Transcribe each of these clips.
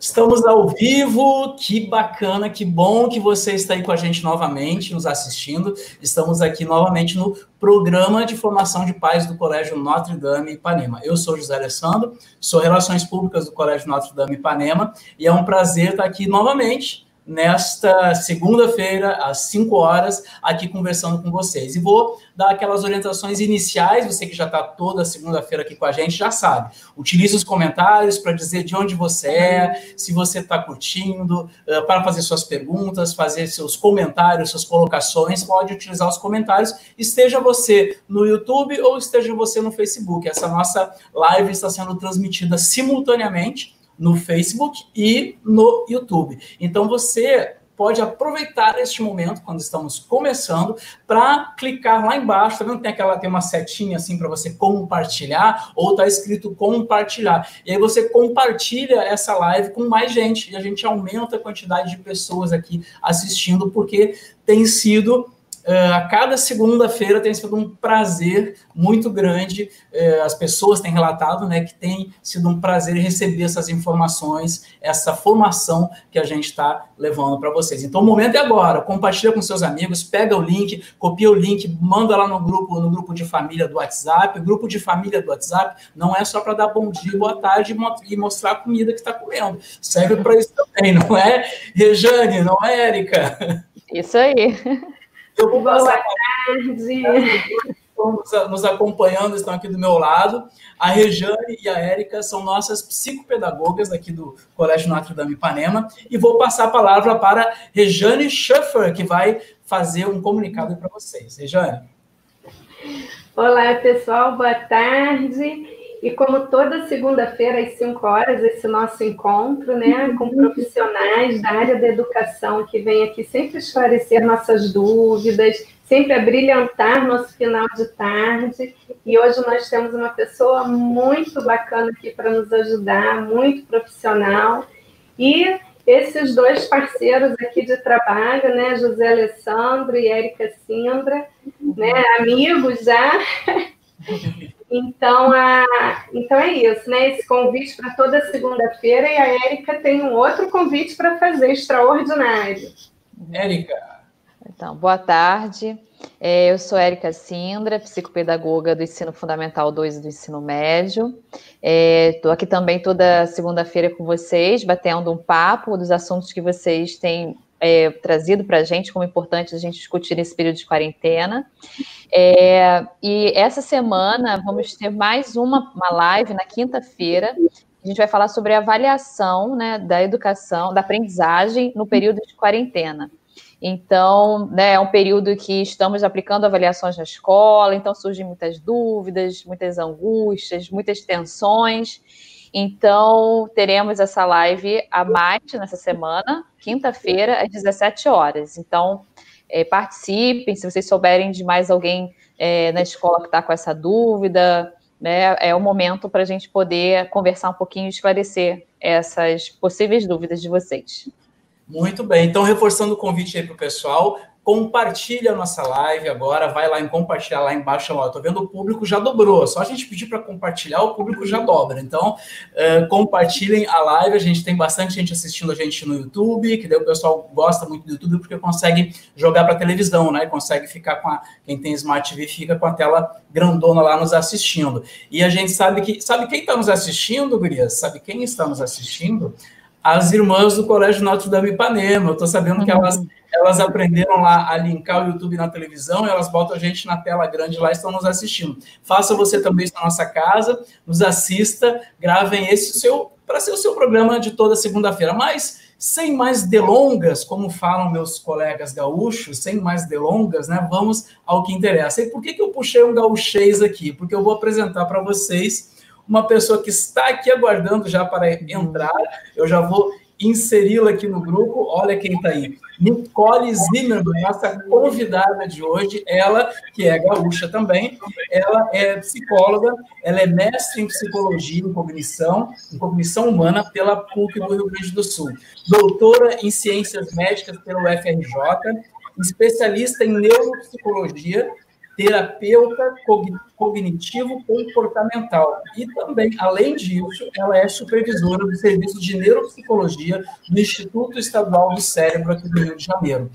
Estamos ao vivo, que bacana, que bom que você está aí com a gente novamente, nos assistindo. Estamos aqui novamente no programa de formação de pais do Colégio Notre Dame Ipanema. Eu sou José Alessandro, sou Relações Públicas do Colégio Notre Dame Ipanema e é um prazer estar aqui novamente nesta segunda-feira, às 5 horas, aqui conversando com vocês. E vou dar aquelas orientações iniciais, você que já está toda segunda-feira aqui com a gente, já sabe. Utilize os comentários para dizer de onde você é, se você está curtindo, uh, para fazer suas perguntas, fazer seus comentários, suas colocações, pode utilizar os comentários, esteja você no YouTube ou esteja você no Facebook. Essa nossa live está sendo transmitida simultaneamente no Facebook e no YouTube. Então você pode aproveitar este momento quando estamos começando para clicar lá embaixo, tá vendo? Tem aquela tem uma setinha assim para você compartilhar ou tá escrito compartilhar. E aí você compartilha essa live com mais gente e a gente aumenta a quantidade de pessoas aqui assistindo porque tem sido Uh, a cada segunda-feira tem sido um prazer muito grande. Uh, as pessoas têm relatado né, que tem sido um prazer receber essas informações, essa formação que a gente está levando para vocês. Então, o momento é agora. Compartilha com seus amigos, pega o link, copia o link, manda lá no grupo, no grupo de família do WhatsApp. O grupo de família do WhatsApp não é só para dar bom dia, boa tarde e mostrar a comida que está comendo. Serve para isso também, não é, Rejane? Não é, Érica? Isso aí. Eu vou passar Boa tarde. nos acompanhando, estão aqui do meu lado. A Rejane e a Érica são nossas psicopedagogas aqui do Colégio Notre Dame Ipanema. E vou passar a palavra para Rejane Schaffer, que vai fazer um comunicado para vocês. Rejane. Olá, pessoal, boa tarde. E como toda segunda-feira, às 5 horas, esse nosso encontro, né, com profissionais da área da educação que vêm aqui sempre esclarecer nossas dúvidas, sempre abrilhantar nosso final de tarde. E hoje nós temos uma pessoa muito bacana aqui para nos ajudar, muito profissional. E esses dois parceiros aqui de trabalho, né, José Alessandro e Érica Sindra, né, amigos já. Então, a, então é isso, né? Esse convite para toda segunda-feira e a Érica tem um outro convite para fazer, extraordinário. Érica. Então, boa tarde. É, eu sou Érica Sindra, psicopedagoga do Ensino Fundamental 2 e do Ensino Médio. Estou é, aqui também toda segunda-feira com vocês, batendo um papo dos assuntos que vocês têm é, trazido para a gente como importante a gente discutir nesse período de quarentena. É, e essa semana vamos ter mais uma, uma live na quinta-feira. A gente vai falar sobre avaliação né, da educação, da aprendizagem no período de quarentena. Então, né, é um período que estamos aplicando avaliações na escola, então surgem muitas dúvidas, muitas angústias, muitas tensões. Então, teremos essa live a mais nessa semana, quinta-feira, às 17 horas. Então, é, participem, se vocês souberem de mais alguém é, na escola que está com essa dúvida, né, é o momento para a gente poder conversar um pouquinho e esclarecer essas possíveis dúvidas de vocês. Muito bem, então reforçando o convite aí para o pessoal, compartilha a nossa live agora, vai lá em compartilhar lá embaixo, ó, tô vendo o público já dobrou, só a gente pedir para compartilhar, o público já dobra, então uh, compartilhem a live, a gente tem bastante gente assistindo a gente no YouTube, que daí o pessoal gosta muito do YouTube porque consegue jogar para televisão, né, consegue ficar com a, quem tem Smart TV fica com a tela grandona lá nos assistindo, e a gente sabe que, sabe quem está nos assistindo, Gurias? Sabe quem está nos assistindo? As irmãs do Colégio Notre Dame Ipanema, eu estou sabendo que elas elas aprenderam lá a linkar o YouTube na televisão, elas botam a gente na tela grande lá e estão nos assistindo. Faça você também isso na nossa casa, nos assista, gravem esse seu para ser o seu programa de toda segunda-feira. Mas sem mais delongas, como falam meus colegas gaúchos, sem mais delongas, né? Vamos ao que interessa. E por que, que eu puxei um gaúchês aqui? Porque eu vou apresentar para vocês uma pessoa que está aqui aguardando já para entrar. Eu já vou inseri-la aqui no grupo. Olha quem está aí. Nicole Zimmermann, nossa convidada de hoje, ela que é gaúcha também, ela é psicóloga, ela é mestre em psicologia em cognição, em cognição humana pela PUC do Rio Grande do Sul, doutora em ciências médicas pelo FRJ, especialista em neuropsicologia, terapeuta cognitivo comportamental. E também, além disso, ela é supervisora do Serviço de Neuropsicologia do Instituto Estadual do Cérebro aqui do Rio de Janeiro.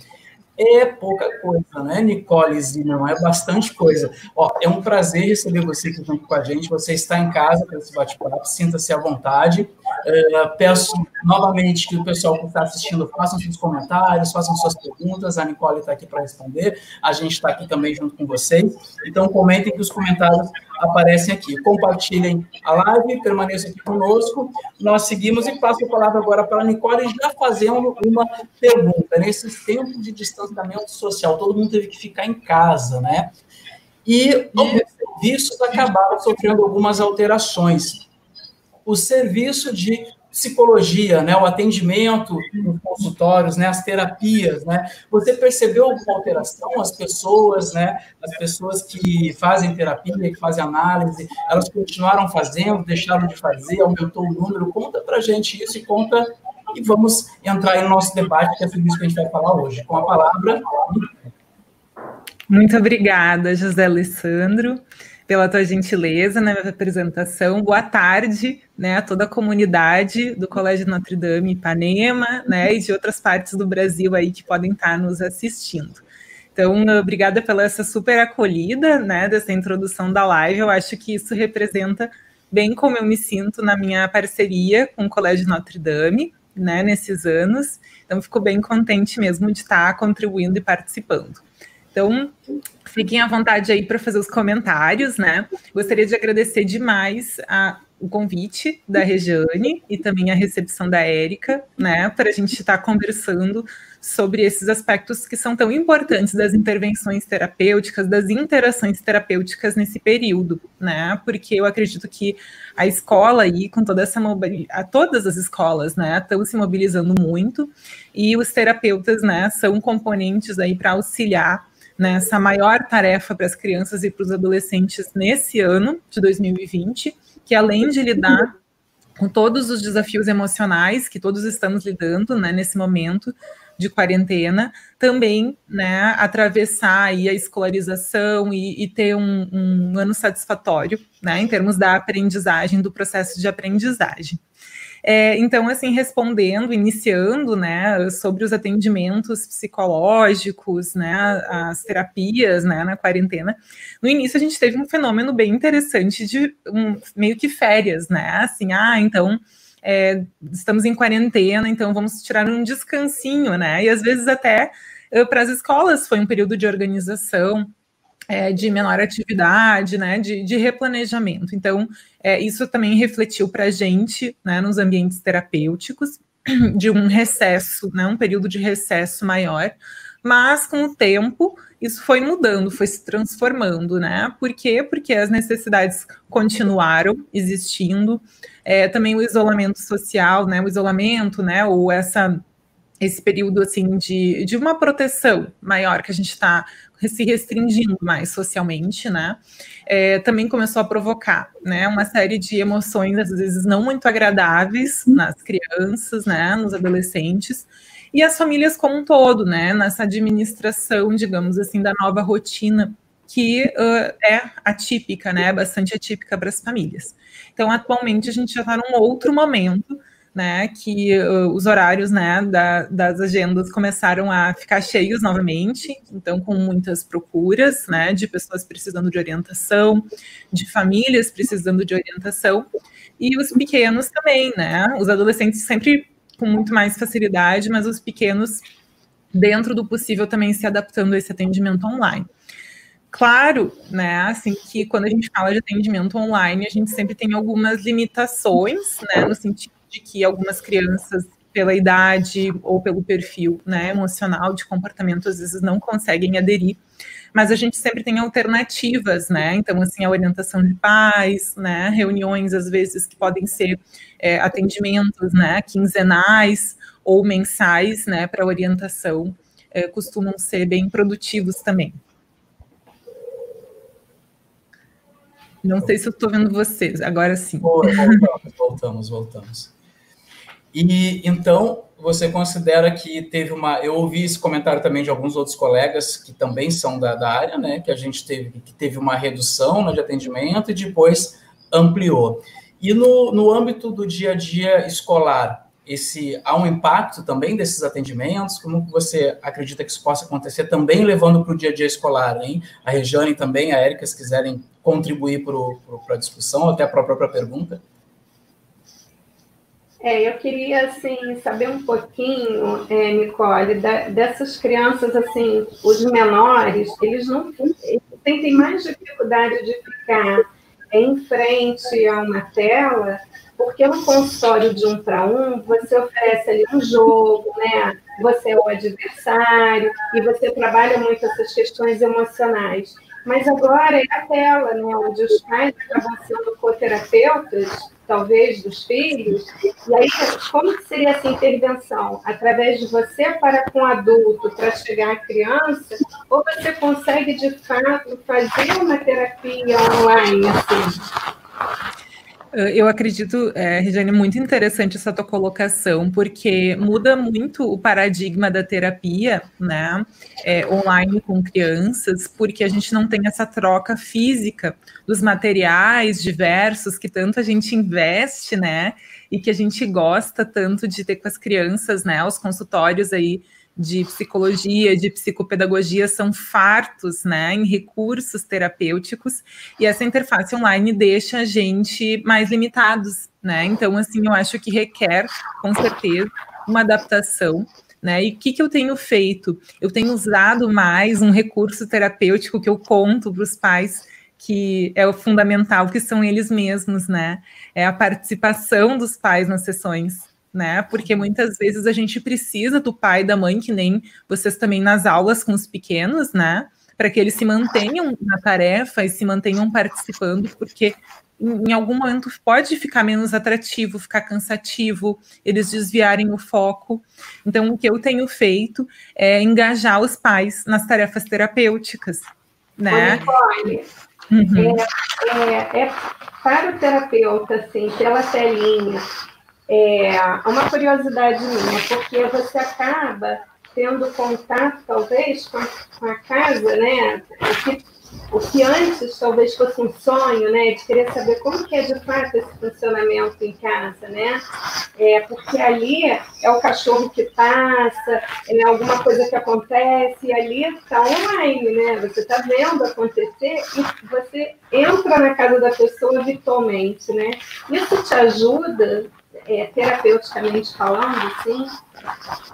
É pouca coisa, né, Nicole Zimmermann? É bastante coisa. Ó, é um prazer receber você aqui junto com a gente. Você está em casa para esse bate-papo, sinta-se à vontade. É, peço novamente que o pessoal que está assistindo façam seus comentários, façam suas perguntas. A Nicole está aqui para responder. A gente está aqui também junto com vocês. Então, comentem que os comentários aparecem aqui. Compartilhem a live, permaneçam aqui conosco. Nós seguimos e passo a palavra agora para a Nicole, já fazendo uma pergunta. Nesses tempos de distanciamento social, todo mundo teve que ficar em casa, né? E os serviços acabaram sofrendo algumas alterações. O serviço de psicologia, né, o atendimento nos consultórios, né, as terapias, né, você percebeu alguma alteração? As pessoas, né, as pessoas que fazem terapia, que fazem análise, elas continuaram fazendo, deixaram de fazer, aumentou o número? Conta para gente isso e conta e vamos entrar no nosso debate, que é sobre isso que a gente vai falar hoje. Com a palavra. Muito obrigada, José Alessandro pela tua gentileza na minha apresentação. Boa tarde, né, toda a comunidade do Colégio Notre Dame Ipanema, né, e de outras partes do Brasil aí que podem estar nos assistindo. Então, obrigada pela essa super acolhida, né, dessa introdução da live. Eu acho que isso representa bem como eu me sinto na minha parceria com o Colégio Notre Dame, né, nesses anos. Então, fico bem contente mesmo de estar contribuindo e participando. Então, fiquem à vontade aí para fazer os comentários, né? Gostaria de agradecer demais a, o convite da Regiane e também a recepção da Érica, né, para a gente estar tá conversando sobre esses aspectos que são tão importantes das intervenções terapêuticas, das interações terapêuticas nesse período, né? Porque eu acredito que a escola aí, com toda essa mobilização, todas as escolas, né, estão se mobilizando muito e os terapeutas, né, são componentes aí para auxiliar nessa maior tarefa para as crianças e para os adolescentes nesse ano de 2020, que além de lidar com todos os desafios emocionais que todos estamos lidando né, nesse momento de quarentena, também né, atravessar aí a escolarização e, e ter um, um, ano satisfatório né, em termos da aprendizagem, do processo de aprendizagem. É, então, assim, respondendo, iniciando, né, sobre os atendimentos psicológicos, né, as terapias, né, na quarentena, no início a gente teve um fenômeno bem interessante de um, meio que férias, né, assim, ah, então é, estamos em quarentena, então vamos tirar um descansinho, né, e às vezes até eh, para as escolas foi um período de organização, é, de menor atividade, né, de, de replanejamento. Então, é, isso também refletiu para a gente, né, nos ambientes terapêuticos, de um recesso, né, um período de recesso maior, mas com o tempo isso foi mudando, foi se transformando, né? Por quê? Porque as necessidades continuaram existindo, é, também o isolamento social, né? O isolamento, né? Ou essa esse período assim de, de uma proteção maior que a gente está se restringindo mais socialmente, né? É, também começou a provocar, né, uma série de emoções às vezes não muito agradáveis nas crianças, né, nos adolescentes e as famílias como um todo, né, nessa administração, digamos assim, da nova rotina que uh, é atípica, né, bastante atípica para as famílias. Então, atualmente a gente já está num outro momento né, que uh, os horários, né, da, das agendas começaram a ficar cheios novamente, então com muitas procuras, né, de pessoas precisando de orientação, de famílias precisando de orientação, e os pequenos também, né, os adolescentes sempre com muito mais facilidade, mas os pequenos, dentro do possível, também se adaptando a esse atendimento online. Claro, né, assim, que quando a gente fala de atendimento online, a gente sempre tem algumas limitações, né, no sentido de que algumas crianças, pela idade ou pelo perfil né, emocional de comportamento, às vezes não conseguem aderir, mas a gente sempre tem alternativas, né? Então, assim, a orientação de pais, né? Reuniões, às vezes, que podem ser é, atendimentos, né? Quinzenais ou mensais, né? Para orientação, é, costumam ser bem produtivos também. Não sei se eu estou vendo vocês, agora sim. Voltamos, voltamos, voltamos. E então, você considera que teve uma. Eu ouvi esse comentário também de alguns outros colegas que também são da, da área, né? Que a gente teve que teve uma redução né, de atendimento e depois ampliou. E no, no âmbito do dia a dia escolar, esse há um impacto também desses atendimentos? Como você acredita que isso possa acontecer também levando para o dia a dia escolar, hein? A Regiane também, a Érica, se quiserem contribuir para a discussão, até para a própria pergunta. É, eu queria assim saber um pouquinho, é, Nicole, da, dessas crianças assim, os menores, eles não eles têm mais dificuldade de ficar em frente a uma tela, porque no consultório de um para um você oferece ali um jogo, né? Você é o adversário e você trabalha muito essas questões emocionais. Mas agora é a tela, né? Onde os pais acabam sendo coterapeutas talvez, dos filhos. E aí, como seria essa intervenção? Através de você para com o adulto, para chegar à criança? Ou você consegue, de fato, fazer uma terapia online, assim? Eu acredito, é, Regiane, muito interessante essa tua colocação, porque muda muito o paradigma da terapia, né, é, online com crianças, porque a gente não tem essa troca física dos materiais diversos que tanto a gente investe, né, e que a gente gosta tanto de ter com as crianças, né, os consultórios aí de psicologia, de psicopedagogia são fartos, né, em recursos terapêuticos, e essa interface online deixa a gente mais limitados, né? Então, assim, eu acho que requer, com certeza, uma adaptação. Né? E o que, que eu tenho feito? Eu tenho usado mais um recurso terapêutico que eu conto para os pais que é o fundamental, que são eles mesmos, né? É a participação dos pais nas sessões né? Porque muitas vezes a gente precisa do pai e da mãe, que nem vocês também nas aulas com os pequenos, né? Para que eles se mantenham na tarefa e se mantenham participando, porque em algum momento pode ficar menos atrativo, ficar cansativo, eles desviarem o foco. Então, o que eu tenho feito é engajar os pais nas tarefas terapêuticas, né? Uhum. É, é, é, para o terapeuta, assim, pela telinha, é uma curiosidade minha, porque você acaba tendo contato, talvez, com a, com a casa, né? O que, o que antes talvez fosse um sonho, né? De querer saber como que é de fato esse funcionamento em casa, né? É, porque ali é o cachorro que passa, é alguma coisa que acontece, e ali está online, né? Você está vendo acontecer e você entra na casa da pessoa virtualmente, né? Isso te ajuda é, terapeuticamente falando, sim?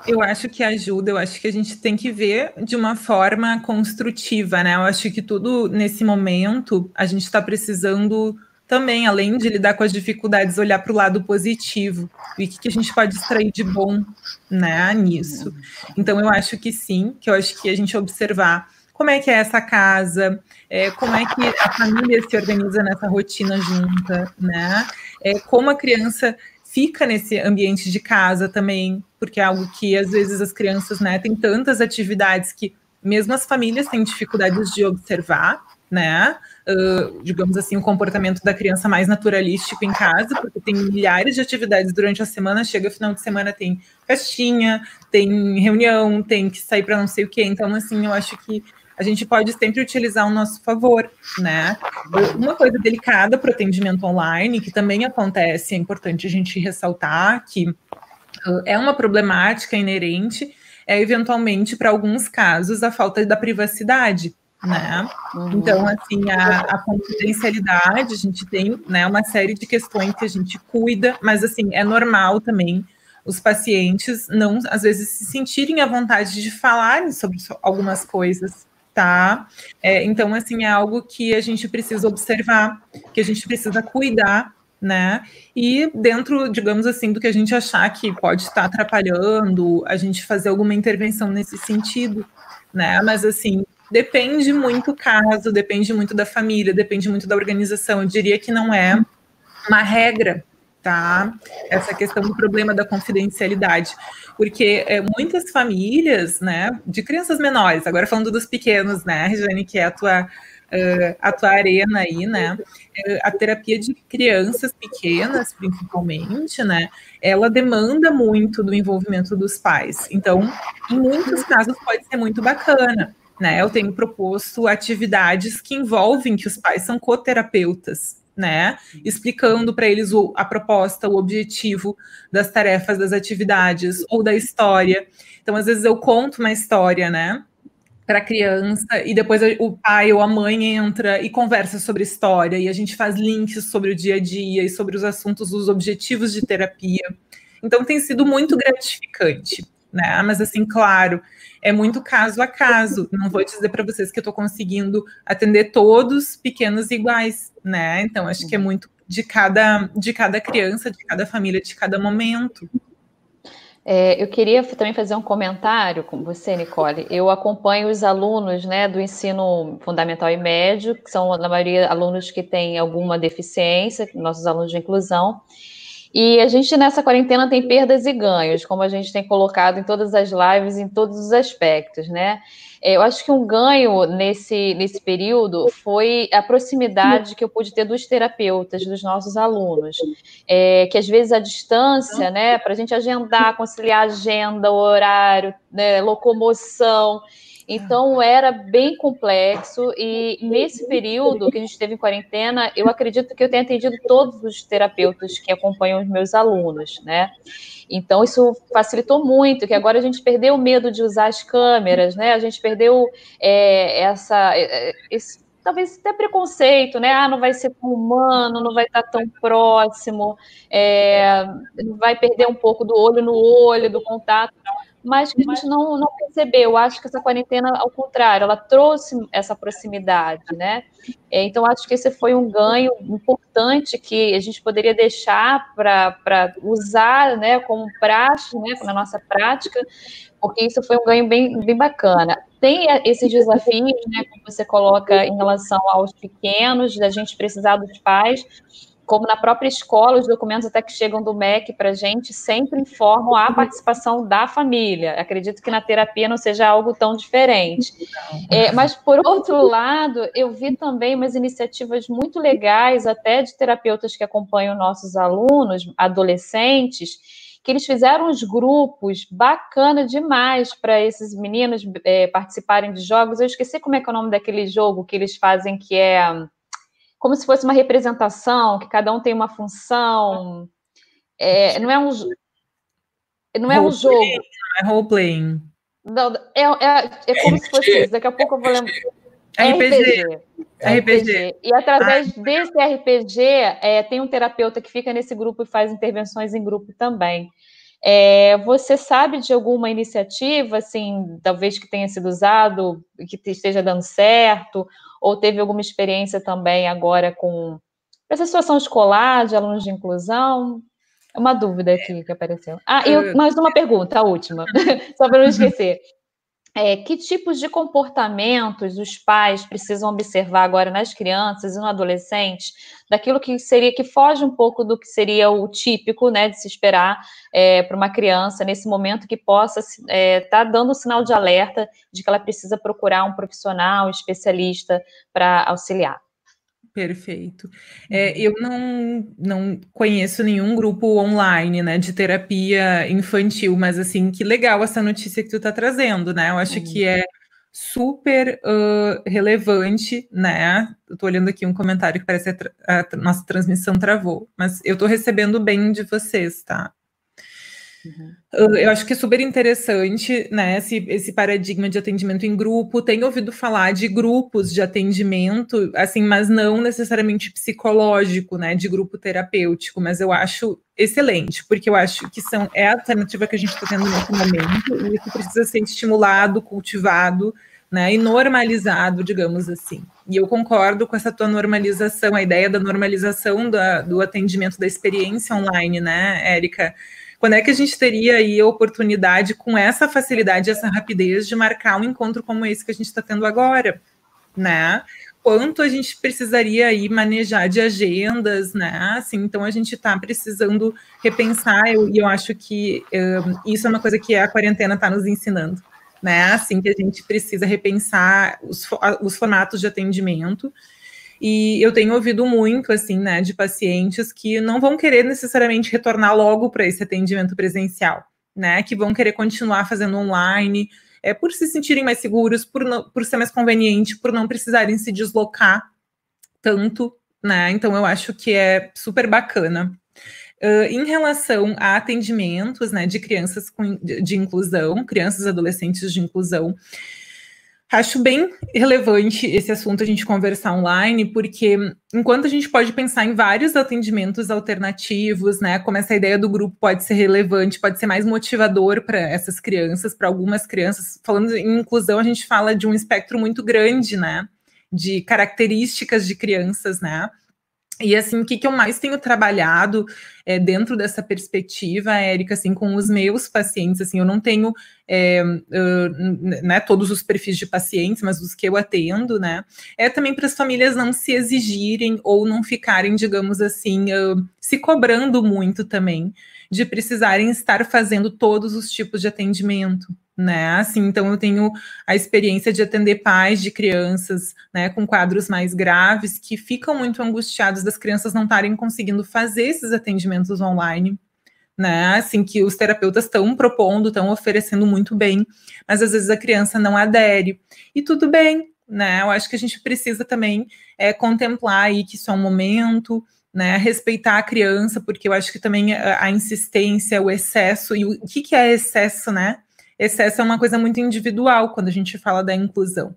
Eu acho que ajuda, eu acho que a gente tem que ver de uma forma construtiva, né? Eu acho que tudo nesse momento a gente está precisando também, além de lidar com as dificuldades, olhar para o lado positivo e o que, que a gente pode extrair de bom né, nisso. Então, eu acho que sim, que eu acho que a gente observar como é que é essa casa, é, como é que a família se organiza nessa rotina junta, né? É, como a criança fica nesse ambiente de casa também, porque é algo que às vezes as crianças, né, têm tantas atividades que mesmo as famílias têm dificuldades de observar, né? Uh, digamos assim, o comportamento da criança mais naturalístico em casa, porque tem milhares de atividades durante a semana, chega final de semana, tem festinha, tem reunião, tem que sair para não sei o quê. Então, assim, eu acho que a gente pode sempre utilizar ao nosso favor, né? Uma coisa delicada para o atendimento online, que também acontece, é importante a gente ressaltar que uh, é uma problemática inerente, é eventualmente, para alguns casos, a falta da privacidade. Né? Uhum. Então, assim, a, a, confidencialidade, a gente tem né, uma série de questões que a gente cuida, mas assim, é normal também os pacientes não, às vezes, se sentirem à vontade de falarem sobre algumas coisas, tá? É, então, assim, é algo que a gente precisa observar, que a gente precisa cuidar, né? E dentro, digamos assim, do que a gente achar que pode estar atrapalhando, a gente fazer alguma intervenção nesse sentido, né? Mas, assim, depende muito do caso, depende muito da família, depende muito da organização. Eu diria que não é uma regra, tá? Essa questão do problema da confidencialidade, porque é, muitas famílias, né, de crianças menores, agora falando dos pequenos, né, Regiane, que é a tua uh, a tua arena aí, né? Uh, a terapia de crianças pequenas, principalmente, né? Ela demanda muito do envolvimento dos pais. Então, em muitos casos, pode ser muito bacana. Né, eu tenho proposto atividades que envolvem que os pais são coterapeutas, né? Explicando para eles o, a proposta, o objetivo das tarefas, das atividades ou da história. Então, às vezes eu conto uma história, né? Para a criança, e depois o pai ou a mãe entra e conversa sobre história, e a gente faz links sobre o dia a dia e sobre os assuntos, os objetivos de terapia. Então, tem sido muito gratificante, né? Mas, assim, claro, é muito caso a caso. Não vou dizer para vocês que eu estou conseguindo atender todos pequenos iguais, né? Então, acho que é muito de cada, de cada criança, de cada família, de cada momento. É, eu queria também fazer um comentário com você, Nicole. Eu acompanho os alunos né, do ensino fundamental e médio, que são, na maioria, alunos que têm alguma deficiência, nossos alunos de inclusão. E a gente nessa quarentena tem perdas e ganhos, como a gente tem colocado em todas as lives, em todos os aspectos, né? É, eu acho que um ganho nesse, nesse período foi a proximidade que eu pude ter dos terapeutas, dos nossos alunos. É, que às vezes a distância, né, para a gente agendar, conciliar agenda, horário, né, locomoção. Então era bem complexo e nesse período que a gente teve em quarentena, eu acredito que eu tenho atendido todos os terapeutas que acompanham os meus alunos, né? Então isso facilitou muito, que agora a gente perdeu o medo de usar as câmeras, né? A gente perdeu é, essa é, é, esse, talvez até preconceito, né? Ah, não vai ser tão humano, não vai estar tão próximo, é, vai perder um pouco do olho no olho, do contato mas que a gente não, não percebeu. Eu acho que essa quarentena, ao contrário, ela trouxe essa proximidade, né? É, então, acho que esse foi um ganho importante que a gente poderia deixar para usar né, como praxe, né, na nossa prática, porque isso foi um ganho bem, bem bacana. Tem esses desafios, né, como você coloca em relação aos pequenos, da gente precisar dos pais, como na própria escola, os documentos até que chegam do MEC para a gente sempre informam a participação da família. Acredito que na terapia não seja algo tão diferente. É, mas, por outro lado, eu vi também umas iniciativas muito legais, até de terapeutas que acompanham nossos alunos, adolescentes, que eles fizeram uns grupos bacana demais para esses meninos é, participarem de jogos. Eu esqueci como é é o nome daquele jogo que eles fazem, que é como se fosse uma representação, que cada um tem uma função. É, não é um, não é um jogo. Não é role-playing. Não, é, é, é como se fosse isso. Daqui a pouco eu vou lembrar. RPG. RPG. RPG. E através ah. desse RPG, é, tem um terapeuta que fica nesse grupo e faz intervenções em grupo também. É, você sabe de alguma iniciativa, assim, talvez que tenha sido usado, que esteja dando certo, ou teve alguma experiência também agora com essa situação escolar de alunos de inclusão? É uma dúvida aqui que apareceu. Ah, e mais uma pergunta, a última, só para não esquecer. É, que tipos de comportamentos os pais precisam observar agora nas crianças e no adolescente, daquilo que seria que foge um pouco do que seria o típico, né, de se esperar é, para uma criança nesse momento que possa estar é, tá dando sinal de alerta de que ela precisa procurar um profissional, um especialista para auxiliar. Perfeito. É, eu não, não conheço nenhum grupo online, né, de terapia infantil, mas assim, que legal essa notícia que tu está trazendo, né? Eu acho uhum. que é super uh, relevante, né? Eu tô olhando aqui um comentário que parece que a, a nossa transmissão travou, mas eu tô recebendo bem de vocês, tá? Uhum. Eu acho que é super interessante, né, esse, esse paradigma de atendimento em grupo. Tenho ouvido falar de grupos de atendimento, assim, mas não necessariamente psicológico, né, de grupo terapêutico, mas eu acho excelente, porque eu acho que são, é a alternativa que a gente está tendo nesse momento, e isso precisa ser estimulado, cultivado, né, e normalizado, digamos assim. E eu concordo com essa tua normalização, a ideia da normalização da, do atendimento da experiência online, né, Érica? Quando é que a gente teria aí a oportunidade, com essa facilidade, essa rapidez, de marcar um encontro como esse que a gente está tendo agora, né? Quanto a gente precisaria aí manejar de agendas, né? Assim, então a gente está precisando repensar, e eu, eu, acho que um, isso é uma coisa que a quarentena está nos ensinando, né? Assim que a gente precisa repensar os, os formatos de atendimento. E eu tenho ouvido muito, assim, né, de pacientes que não vão querer necessariamente retornar logo para esse atendimento presencial, né? Que vão querer continuar fazendo online, é, por se sentirem mais seguros, por, não, por ser mais conveniente, por não precisarem se deslocar tanto, né? Então eu acho que é super bacana. Uh, em relação a atendimentos né, de crianças com, de, de inclusão, crianças e adolescentes de inclusão, Acho bem relevante esse assunto a gente conversar online, porque enquanto a gente pode pensar em vários atendimentos alternativos, né, como essa ideia do grupo pode ser relevante, pode ser mais motivador para essas crianças, para algumas crianças. Falando em inclusão, a gente fala de um espectro muito grande, né, de características de crianças, né? E assim, o que, que eu mais tenho trabalhado é, dentro dessa perspectiva, Érica, assim, com os meus pacientes, assim, eu não tenho é, uh, né, todos os perfis de pacientes, mas os que eu atendo, né, é também para as famílias não se exigirem ou não ficarem, digamos assim, uh, se cobrando muito também de precisarem estar fazendo todos os tipos de atendimento, né? Assim, então eu tenho a experiência de atender pais de crianças, né, com quadros mais graves que ficam muito angustiados das crianças não estarem conseguindo fazer esses atendimentos online, né? Assim que os terapeutas estão propondo, estão oferecendo muito bem, mas às vezes a criança não adere. E tudo bem, né? Eu acho que a gente precisa também é, contemplar aí que isso é um momento, né, respeitar a criança, porque eu acho que também a, a insistência, o excesso, e o, o que, que é excesso, né? Excesso é uma coisa muito individual quando a gente fala da inclusão,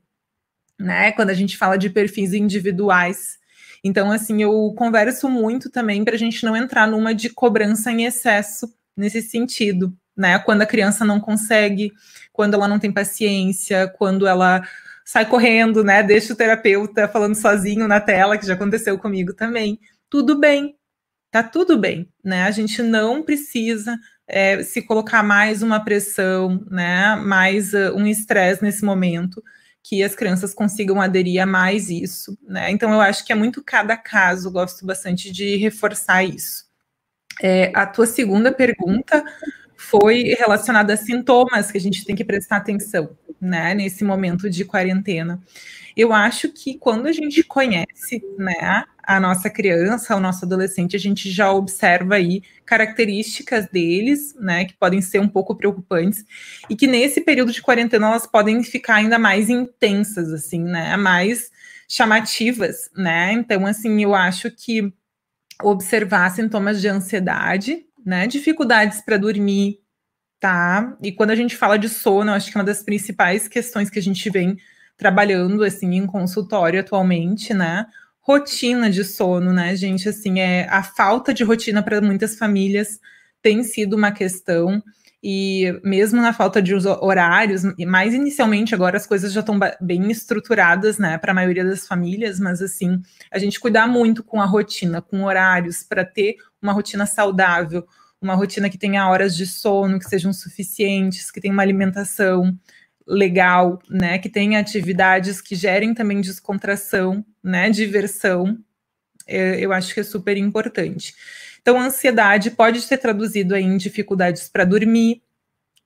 né? Quando a gente fala de perfis individuais. Então, assim, eu converso muito também para a gente não entrar numa de cobrança em excesso nesse sentido, né? Quando a criança não consegue, quando ela não tem paciência, quando ela sai correndo, né? Deixa o terapeuta falando sozinho na tela, que já aconteceu comigo também. Tudo bem, tá tudo bem, né? A gente não precisa é, se colocar mais uma pressão, né, mais uh, um estresse nesse momento, que as crianças consigam aderir a mais isso, né? Então eu acho que é muito cada caso, gosto bastante de reforçar isso. É, a tua segunda pergunta foi relacionada a sintomas que a gente tem que prestar atenção, né, nesse momento de quarentena. Eu acho que quando a gente conhece, né, a nossa criança, o nosso adolescente, a gente já observa aí características deles, né, que podem ser um pouco preocupantes e que nesse período de quarentena elas podem ficar ainda mais intensas, assim, né, mais chamativas, né? Então, assim, eu acho que observar sintomas de ansiedade, né, dificuldades para dormir, tá? E quando a gente fala de sono, acho que é uma das principais questões que a gente vem trabalhando assim em consultório atualmente, né? Rotina de sono, né, gente? Assim, é a falta de rotina para muitas famílias tem sido uma questão e mesmo na falta de horários, mais inicialmente agora as coisas já estão bem estruturadas, né, para a maioria das famílias, mas assim, a gente cuidar muito com a rotina, com horários para ter uma rotina saudável, uma rotina que tenha horas de sono que sejam suficientes, que tenha uma alimentação legal, né, que tenha atividades que gerem também descontração, né, diversão, é, eu acho que é super importante. Então, a ansiedade pode ser traduzido aí em dificuldades para dormir,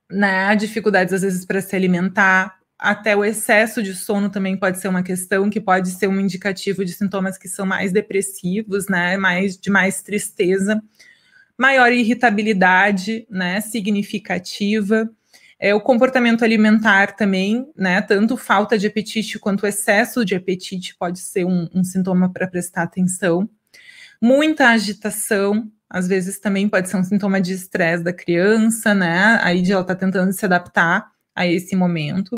né, dificuldades às vezes para se alimentar, até o excesso de sono também pode ser uma questão que pode ser um indicativo de sintomas que são mais depressivos, né, mais de mais tristeza, maior irritabilidade, né, significativa, é, o comportamento alimentar também, né? Tanto falta de apetite quanto excesso de apetite pode ser um, um sintoma para prestar atenção. Muita agitação, às vezes também pode ser um sintoma de estresse da criança, né? Aí ela está tentando se adaptar a esse momento.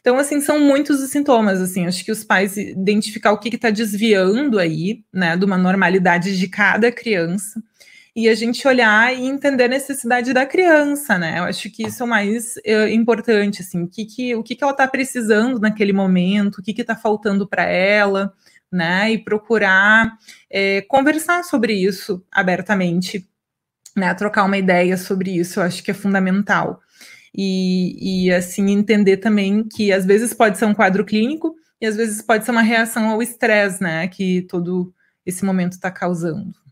Então, assim, são muitos os sintomas, assim, acho que os pais identificar o que está desviando aí, né, de uma normalidade de cada criança, e a gente olhar e entender a necessidade da criança, né? Eu acho que isso é o mais é, importante, assim, o que, que, o que, que ela está precisando naquele momento, o que está faltando para ela, né? E procurar é, conversar sobre isso abertamente, né? Trocar uma ideia sobre isso, eu acho que é fundamental. E, e assim, entender também que às vezes pode ser um quadro clínico e às vezes pode ser uma reação ao estresse, né? Que todo esse momento está causando.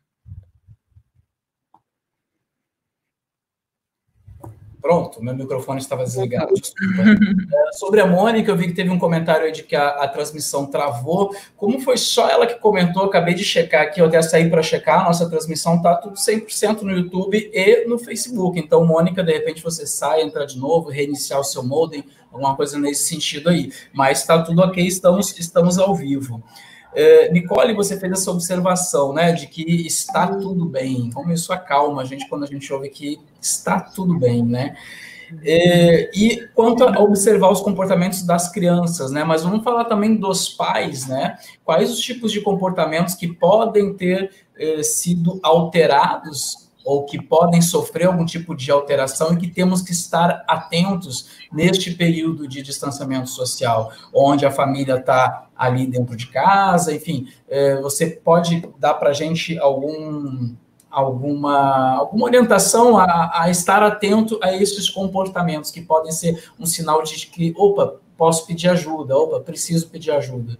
Pronto, meu microfone estava desligado, desculpa. É, sobre a Mônica, eu vi que teve um comentário aí de que a, a, transmissão travou. Como foi só ela que comentou, acabei de checar aqui, eu até saí para checar, a nossa transmissão está tudo 100% no YouTube e no Facebook. Então, Mônica, de repente você sai, entra de novo, reiniciar o seu modem, alguma coisa nesse sentido aí. Mas está tudo ok, estamos, estamos ao vivo. É, Nicole, você fez essa observação, né, de que está tudo bem. Como isso acalma a gente quando a gente ouve que está tudo bem, né? É, e quanto a observar os comportamentos das crianças, né? Mas vamos falar também dos pais, né? Quais os tipos de comportamentos que podem ter é, sido alterados ou que podem sofrer algum tipo de alteração e que temos que estar atentos neste período de distanciamento social, onde a família está ali dentro de casa, enfim, é, você pode dar para a gente algum, alguma, alguma orientação a, a, estar atento a esses comportamentos que podem ser um sinal de que, opa, posso pedir ajuda, opa, preciso pedir ajuda.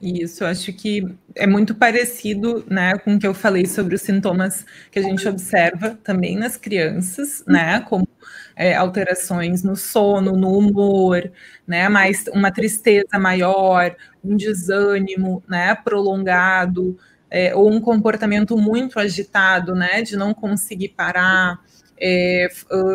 Isso, acho que é muito parecido, né, com o que eu falei sobre os sintomas que a gente observa também nas crianças, né, como é, alterações no sono, no humor, né, mais uma tristeza maior, um desânimo, né, prolongado, é, ou um comportamento muito agitado, né, de não conseguir parar, é,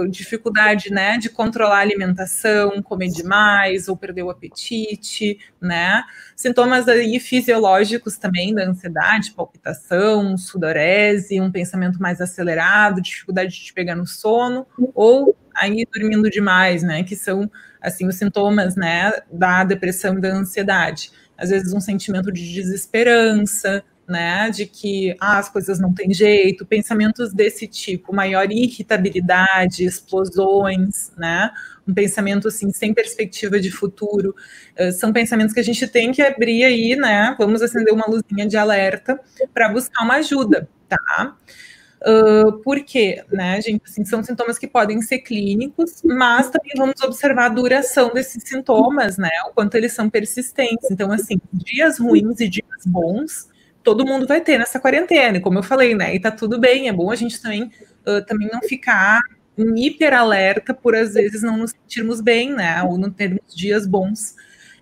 dificuldade né, de controlar a alimentação, comer demais ou perder o apetite, né? Sintomas aí fisiológicos também da ansiedade, palpitação, sudorese, um pensamento mais acelerado, dificuldade de pegar no sono, ou aí dormindo demais, né? Que são assim os sintomas né, da depressão e da ansiedade. Às vezes um sentimento de desesperança, né, de que ah, as coisas não têm jeito, pensamentos desse tipo, maior irritabilidade, explosões, né, um pensamento assim sem perspectiva de futuro, uh, são pensamentos que a gente tem que abrir aí, né, vamos acender uma luzinha de alerta para buscar uma ajuda, tá? Uh, por quê? Né, gente, assim, são sintomas que podem ser clínicos, mas também vamos observar a duração desses sintomas, né? O quanto eles são persistentes. Então, assim, dias ruins e dias bons todo mundo vai ter nessa quarentena, como eu falei, né? E tá tudo bem, é bom a gente também, uh, também não ficar em hiper alerta por às vezes não nos sentirmos bem, né? Ou não termos dias bons.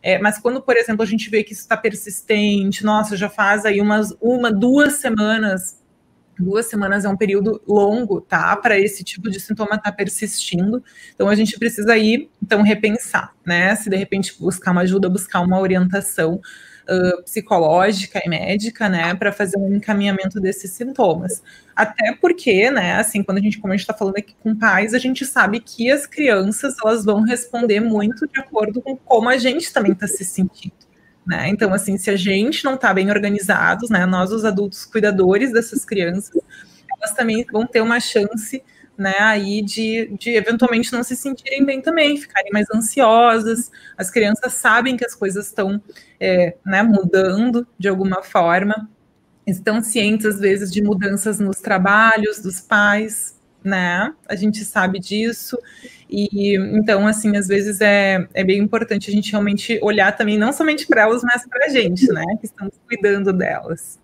É, mas quando, por exemplo, a gente vê que isso está persistente, nossa, já faz aí umas uma, duas semanas, duas semanas é um período longo, tá? Para esse tipo de sintoma estar tá persistindo. Então a gente precisa ir, então, repensar, né? Se de repente buscar uma ajuda, buscar uma orientação psicológica e médica, né, para fazer um encaminhamento desses sintomas. Até porque, né, assim, quando a gente, como a gente está falando aqui com pais, a gente sabe que as crianças elas vão responder muito de acordo com como a gente também está se sentindo. Né? Então, assim, se a gente não está bem organizados, né, nós, os adultos cuidadores dessas crianças, elas também vão ter uma chance né, aí de, de eventualmente não se sentirem bem também, ficarem mais ansiosas. As crianças sabem que as coisas estão é, né, mudando de alguma forma, estão cientes às vezes de mudanças nos trabalhos dos pais, né? A gente sabe disso. E então, assim, às vezes é, é bem importante a gente realmente olhar também, não somente para elas, mas para a gente, né? Que estamos cuidando delas.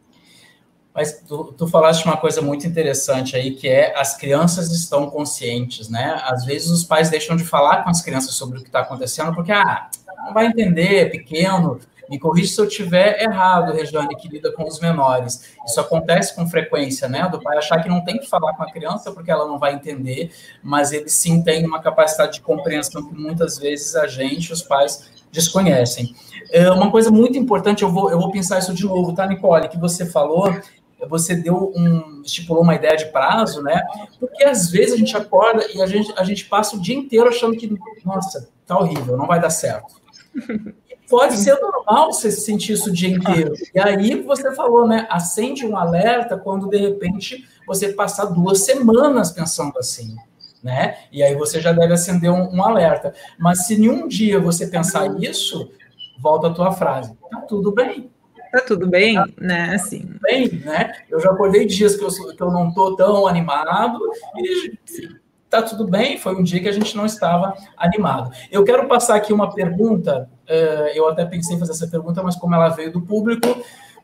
Mas tu, tu falaste uma coisa muito interessante aí, que é as crianças estão conscientes, né? Às vezes os pais deixam de falar com as crianças sobre o que está acontecendo, porque, ah, não vai entender, é pequeno. Me corrija se eu tiver errado, Regiane, que lida com os menores. Isso acontece com frequência, né? Do pai achar que não tem que falar com a criança porque ela não vai entender, mas ele sim tem uma capacidade de compreensão que muitas vezes a gente, os pais, desconhecem. É uma coisa muito importante, eu vou, eu vou pensar isso de novo, tá, Nicole? Que você falou você deu um estipulou uma ideia de prazo, né? Porque às vezes a gente acorda e a gente, a gente passa o dia inteiro achando que, nossa, tá horrível, não vai dar certo. Pode ser normal você sentir isso o dia inteiro. E aí você falou, né? Acende um alerta quando de repente você passar duas semanas pensando assim. Né? E aí você já deve acender um, um alerta. Mas se nenhum dia você pensar isso, volta a tua frase. Tá tudo bem Tá tudo bem, tá né? Assim. Bem, né? Eu já acordei dias que eu, que eu não tô tão animado e tá tudo bem. Foi um dia que a gente não estava animado. Eu quero passar aqui uma pergunta. Uh, eu até pensei em fazer essa pergunta, mas como ela veio do público,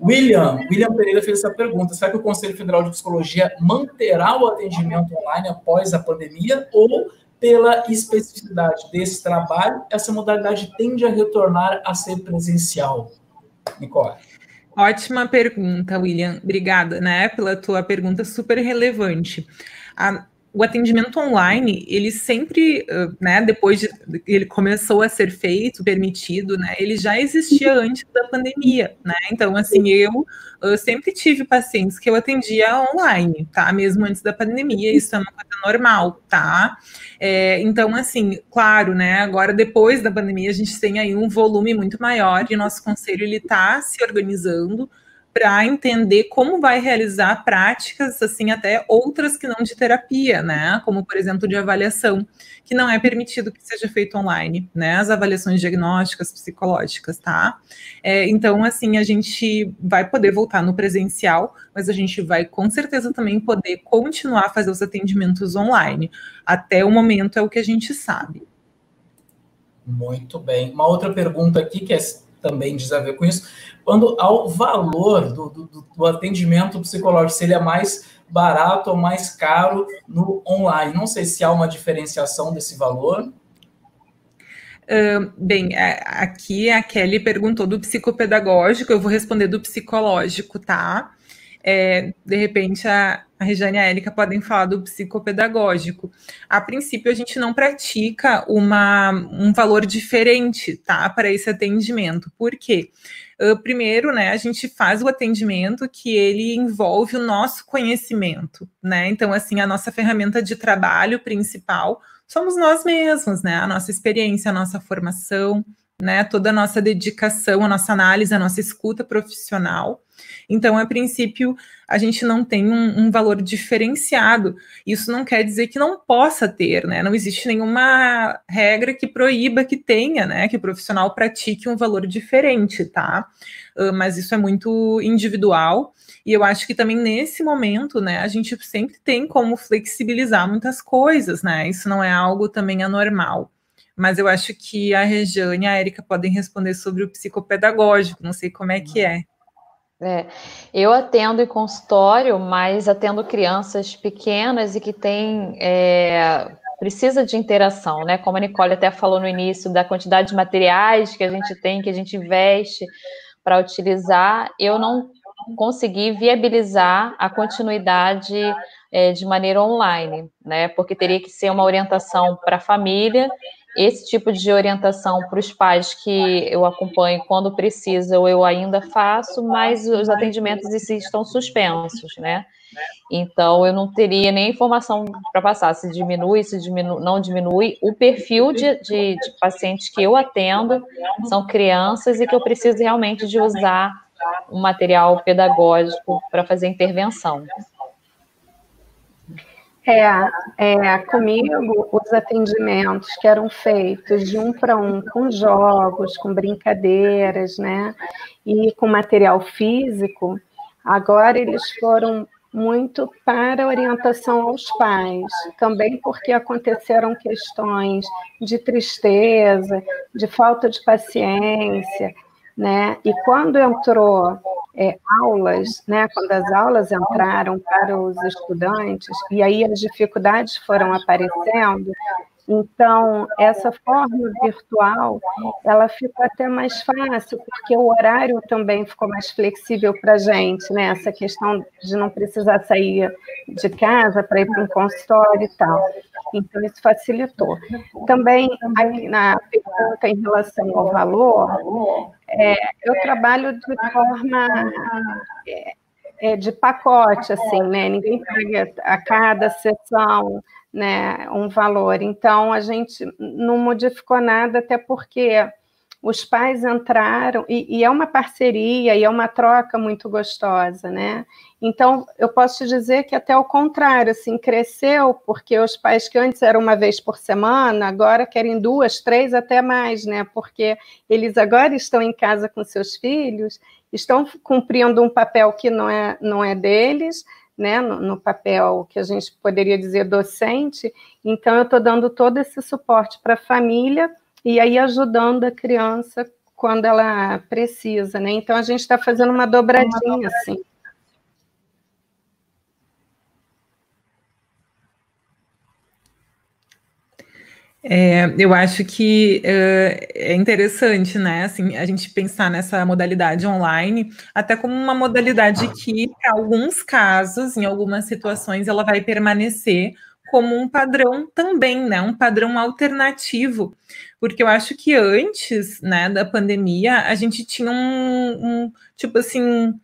William, William Pereira fez essa pergunta: será que o Conselho Federal de Psicologia manterá o atendimento online após a pandemia ou pela especificidade desse trabalho, essa modalidade tende a retornar a ser presencial? Nicole. Ótima pergunta, William. Obrigada, né, pela tua pergunta super relevante. A, o atendimento online, ele sempre, né, depois de ele começou a ser feito, permitido, né, ele já existia antes da pandemia, né? Então, assim, eu, eu sempre tive pacientes que eu atendia online, tá? Mesmo antes da pandemia, isso é uma coisa normal, tá? É, então, assim, claro, né, agora depois da pandemia a gente tem aí um volume muito maior e nosso conselho ele está se organizando para entender como vai realizar práticas, assim, até outras que não de terapia, né? Como, por exemplo, de avaliação, que não é permitido que seja feito online, né? As avaliações diagnósticas, psicológicas, tá? É, então, assim, a gente vai poder voltar no presencial, mas a gente vai com certeza também poder continuar a fazer os atendimentos online. Até o momento é o que a gente sabe. Muito bem. Uma outra pergunta aqui que é também diz a ver com isso, quando ao valor do, do, do, atendimento psicológico, se ele é mais barato ou mais caro no online. Não sei se há uma diferenciação desse valor. Uh, bem, aqui a Kelly perguntou do psicopedagógico, eu vou responder do psicológico, tá? É, de repente, a, a Regiane e a Érica podem falar do psicopedagógico. A princípio, a gente não pratica uma, um valor diferente, tá, para esse atendimento. Por quê? Uh, primeiro, né, a gente faz o atendimento que ele envolve o nosso conhecimento, né? Então, assim, a nossa ferramenta de trabalho principal somos nós mesmos, né? A nossa experiência, a nossa formação, né? Toda a nossa dedicação, a nossa análise, a nossa escuta profissional. Então, a princípio, a gente não tem um, um, valor diferenciado. Isso não quer dizer que não possa ter, né? Não existe nenhuma regra que proíba que tenha, né? Que o profissional pratique um valor diferente, tá? Uh, mas isso é muito individual. E eu acho que também nesse momento, né, a gente sempre tem como flexibilizar muitas coisas, né? Isso não é algo também anormal mas eu acho que a Regiane e a Érica podem responder sobre o psicopedagógico, não sei como é que é. É, eu atendo em consultório, mas atendo crianças pequenas e que têm é, precisa de interação, né? Como a Nicole até falou no início da quantidade de materiais que a gente tem, que a gente investe para utilizar, eu não consegui viabilizar a continuidade é, de maneira online, né? Porque teria que ser uma orientação para a família esse tipo de orientação para os pais que eu acompanho quando precisa, eu ainda faço, mas os atendimentos estão suspensos, né? Então, eu não teria nem informação para passar se diminui, se diminu não diminui. O perfil de, de, de pacientes que eu atendo são crianças e que eu preciso realmente de usar um material pedagógico para fazer intervenção. É, é, comigo, os atendimentos que eram feitos de um para um, com jogos, com brincadeiras, né? E com material físico, agora eles foram muito para orientação aos pais, também porque aconteceram questões de tristeza, de falta de paciência, né? E quando entrou é, aulas, né, quando as aulas entraram para os estudantes, e aí as dificuldades foram aparecendo, então, essa forma virtual, ela ficou até mais fácil, porque o horário também ficou mais flexível para a gente, né? Essa questão de não precisar sair de casa para ir para um consultório e tal. Então, isso facilitou. Também, aqui na pergunta em relação ao valor, é, eu trabalho de forma é, é, de pacote, assim, né? Ninguém paga a cada sessão né, um valor. Então, a gente não modificou nada, até porque os pais entraram, e, e, é uma parceria, e é uma troca muito gostosa, né? Então, eu posso te dizer que até o contrário, assim, cresceu, porque os pais que antes eram uma vez por semana, agora querem duas, três, até mais, né? Porque eles agora estão em casa com seus filhos, estão cumprindo um papel que não é, não é deles, né, no, no, papel que a gente poderia dizer docente, então eu estou dando todo esse suporte para a família e aí ajudando a criança quando ela precisa, né? Então a gente está fazendo uma dobradinha assim. É, eu acho que uh, é interessante, né? Assim, a gente pensar nessa modalidade online até como uma modalidade que, em alguns casos, em algumas situações, ela vai permanecer como um padrão também, né? Um padrão alternativo, porque eu acho que antes, né, da pandemia, a gente tinha um, um tipo assim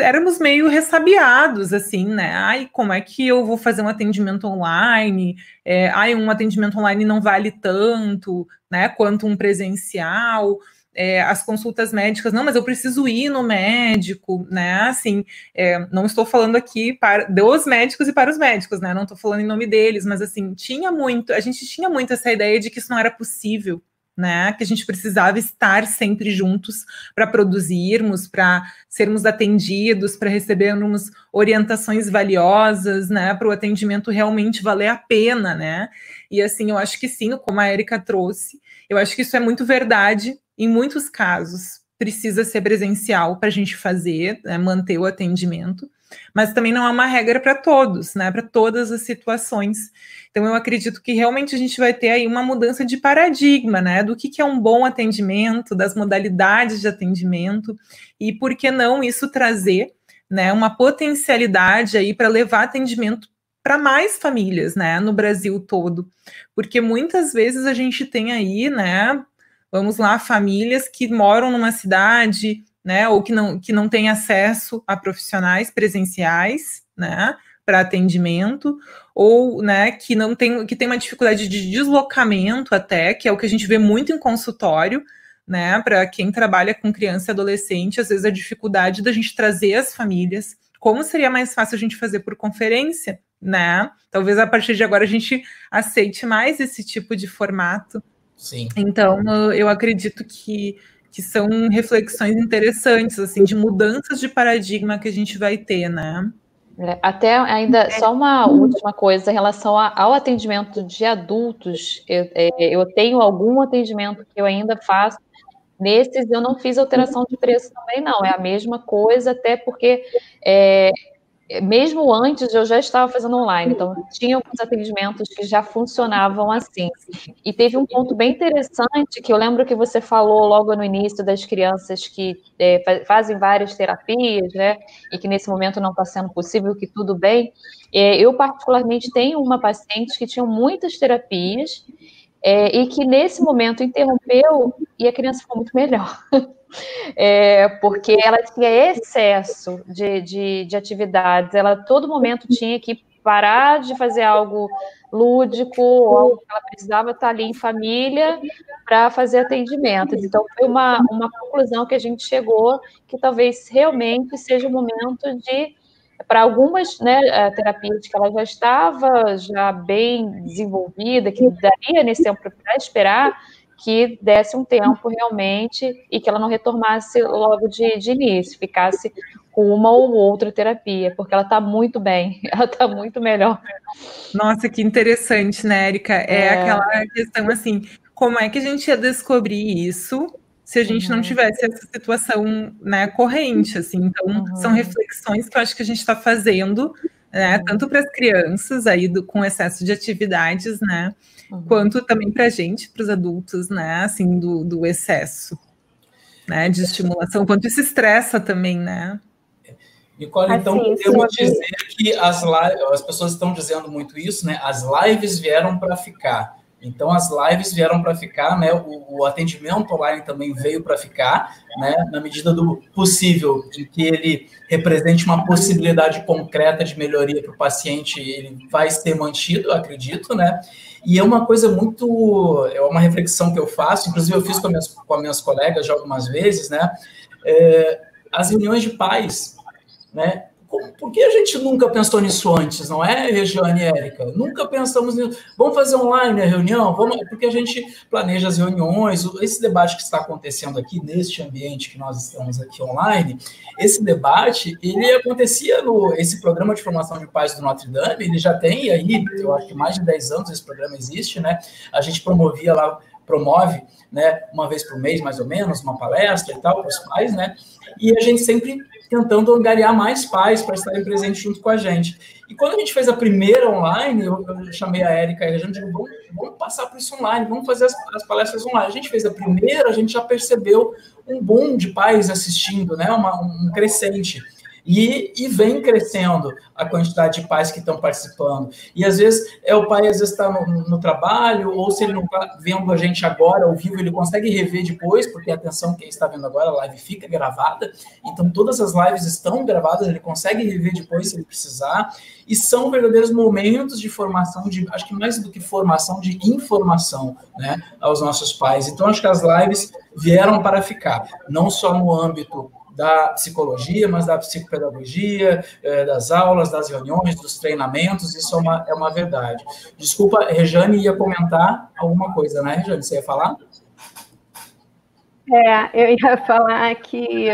éramos meio ressabiados, assim, né? Ai, como é que eu vou fazer um atendimento online? É, ai, um atendimento online não vale tanto, né, quanto um presencial. É, as consultas médicas, não, mas eu preciso ir no médico, né? Assim, é, não estou falando aqui para dos médicos e para os médicos, né? Não estou falando em nome deles, mas assim, tinha muito, a gente tinha muito essa ideia de que isso não era possível, né? Que a gente precisava estar sempre juntos para produzirmos, para sermos atendidos, para recebermos orientações valiosas, né? Para o atendimento realmente valer a pena, né? E assim, eu acho que sim, como a Erika trouxe, eu acho que isso é muito verdade em muitos casos. Precisa ser presencial para a gente fazer, né? manter o atendimento mas também não é uma regra para todos, né? Para todas as situações. Então, eu acredito que realmente a gente vai ter aí uma mudança de paradigma, né? Do que, que é um bom atendimento, das modalidades de atendimento, e por que não isso trazer né, uma potencialidade aí para levar atendimento para mais famílias, né, no Brasil todo, porque muitas vezes a gente tem aí, né, vamos lá, famílias que moram numa cidade, né, ou que não, que não tem acesso a profissionais presenciais, né, para atendimento, ou, né, que não tem, que tem uma dificuldade de deslocamento até, que é o que a gente vê muito em consultório, né, para quem trabalha com criança e adolescente, às vezes a dificuldade da gente trazer as famílias, como seria mais fácil a gente fazer por conferência, né? Talvez a partir de agora a gente aceite mais esse tipo de formato. Sim. Então, eu acredito que que são reflexões interessantes, assim, de mudanças de paradigma que a gente vai ter, né? É, até ainda, só uma última coisa em relação ao atendimento de adultos, eu, é, eu tenho algum atendimento que eu ainda faço, nesses eu não fiz alteração de preço também não, é a mesma coisa, até porque é, mesmo antes eu já estava fazendo online, então tinha alguns atendimentos que já funcionavam assim. E teve um ponto bem interessante que eu lembro que você falou logo no início das crianças que é, fazem várias terapias, né? E que nesse momento não está sendo possível, que tudo bem. É, eu, particularmente, tenho uma paciente que tinha muitas terapias é, e que nesse momento interrompeu e a criança ficou muito melhor. é, porque ela tinha excesso de, de, de atividades, ela todo momento tinha que parar de fazer algo lúdico, ou algo que ela precisava estar ali em família para fazer atendimentos. Então, foi uma, uma conclusão que a gente chegou que talvez realmente seja o momento de, para algumas né, eh, terapias que ela já estava já bem desenvolvida, que daria nesse tempo para esperar, que desse um tempo realmente e que ela não retornasse logo de, de início, ficasse com uma ou outra terapia, porque ela está muito bem, ela está muito melhor. Nossa, que interessante, né, Erika? É, é, aquela questão assim, como é que a gente ia descobrir isso se a gente uhum. não tivesse essa situação né, corrente, assim? Então, uhum. são reflexões que eu acho que a gente está fazendo, né, uhum. tanto para as crianças aí do, com excesso de atividades, né? Uhum. quanto também para a gente, para os adultos, né? Assim, do, do excesso né, de estimulação, quanto isso estressa também, né? Nicole, assim, então podemos dizer que as, as pessoas estão dizendo muito isso, né? As lives vieram para ficar. Então, as lives vieram para ficar, né? O, o, atendimento online também veio para ficar, né? Na medida do possível, de que ele represente uma possibilidade concreta de melhoria para o paciente, ele vai ser mantido, acredito, né? E é uma coisa muito. É uma reflexão que eu faço, inclusive eu fiz com, minhas, com as minhas colegas já algumas vezes, né? É, as reuniões de pais, né? Por que a gente nunca pensou nisso antes, não é, Regiane e Érica? Nunca pensamos nisso. Vamos fazer online a reunião? Vamos, porque a gente planeja as reuniões, esse debate que está acontecendo aqui, neste ambiente que nós estamos aqui online, esse debate, ele acontecia no esse programa de formação de pais do Notre Dame, ele já tem aí, eu acho que mais de 10 anos esse programa existe, né? A gente promovia lá promove, né, uma vez por mês, mais ou menos, uma palestra e tal, para os pais, né? E a gente sempre tentando angariar mais pais para estarem presentes junto com a gente. E quando a gente fez a primeira online, eu, eu chamei a Érica e a gente disse, vamos, vamos, passar por isso online, vamos fazer as, as, palestras online. A gente fez a primeira, a gente já percebeu um boom de pais assistindo, né? Uma, um crescente. E, e vem crescendo a quantidade de pais que estão participando. E às vezes é o pai, às vezes está no, no, trabalho, ou se ele não está vendo a gente agora ao vivo, ele consegue rever depois, porque atenção, quem está vendo agora, a live fica gravada. Então todas as lives estão gravadas, ele consegue rever depois se ele precisar. E são verdadeiros momentos de formação, de acho que mais do que formação, de informação né, aos nossos pais. Então acho que as lives vieram para ficar, não só no âmbito da psicologia, mas da psicopedagogia, é, das aulas, das reuniões, dos treinamentos, isso é uma, é uma verdade. Desculpa, Rejane ia comentar alguma coisa, né, Rejane? Você ia falar? É, eu ia falar que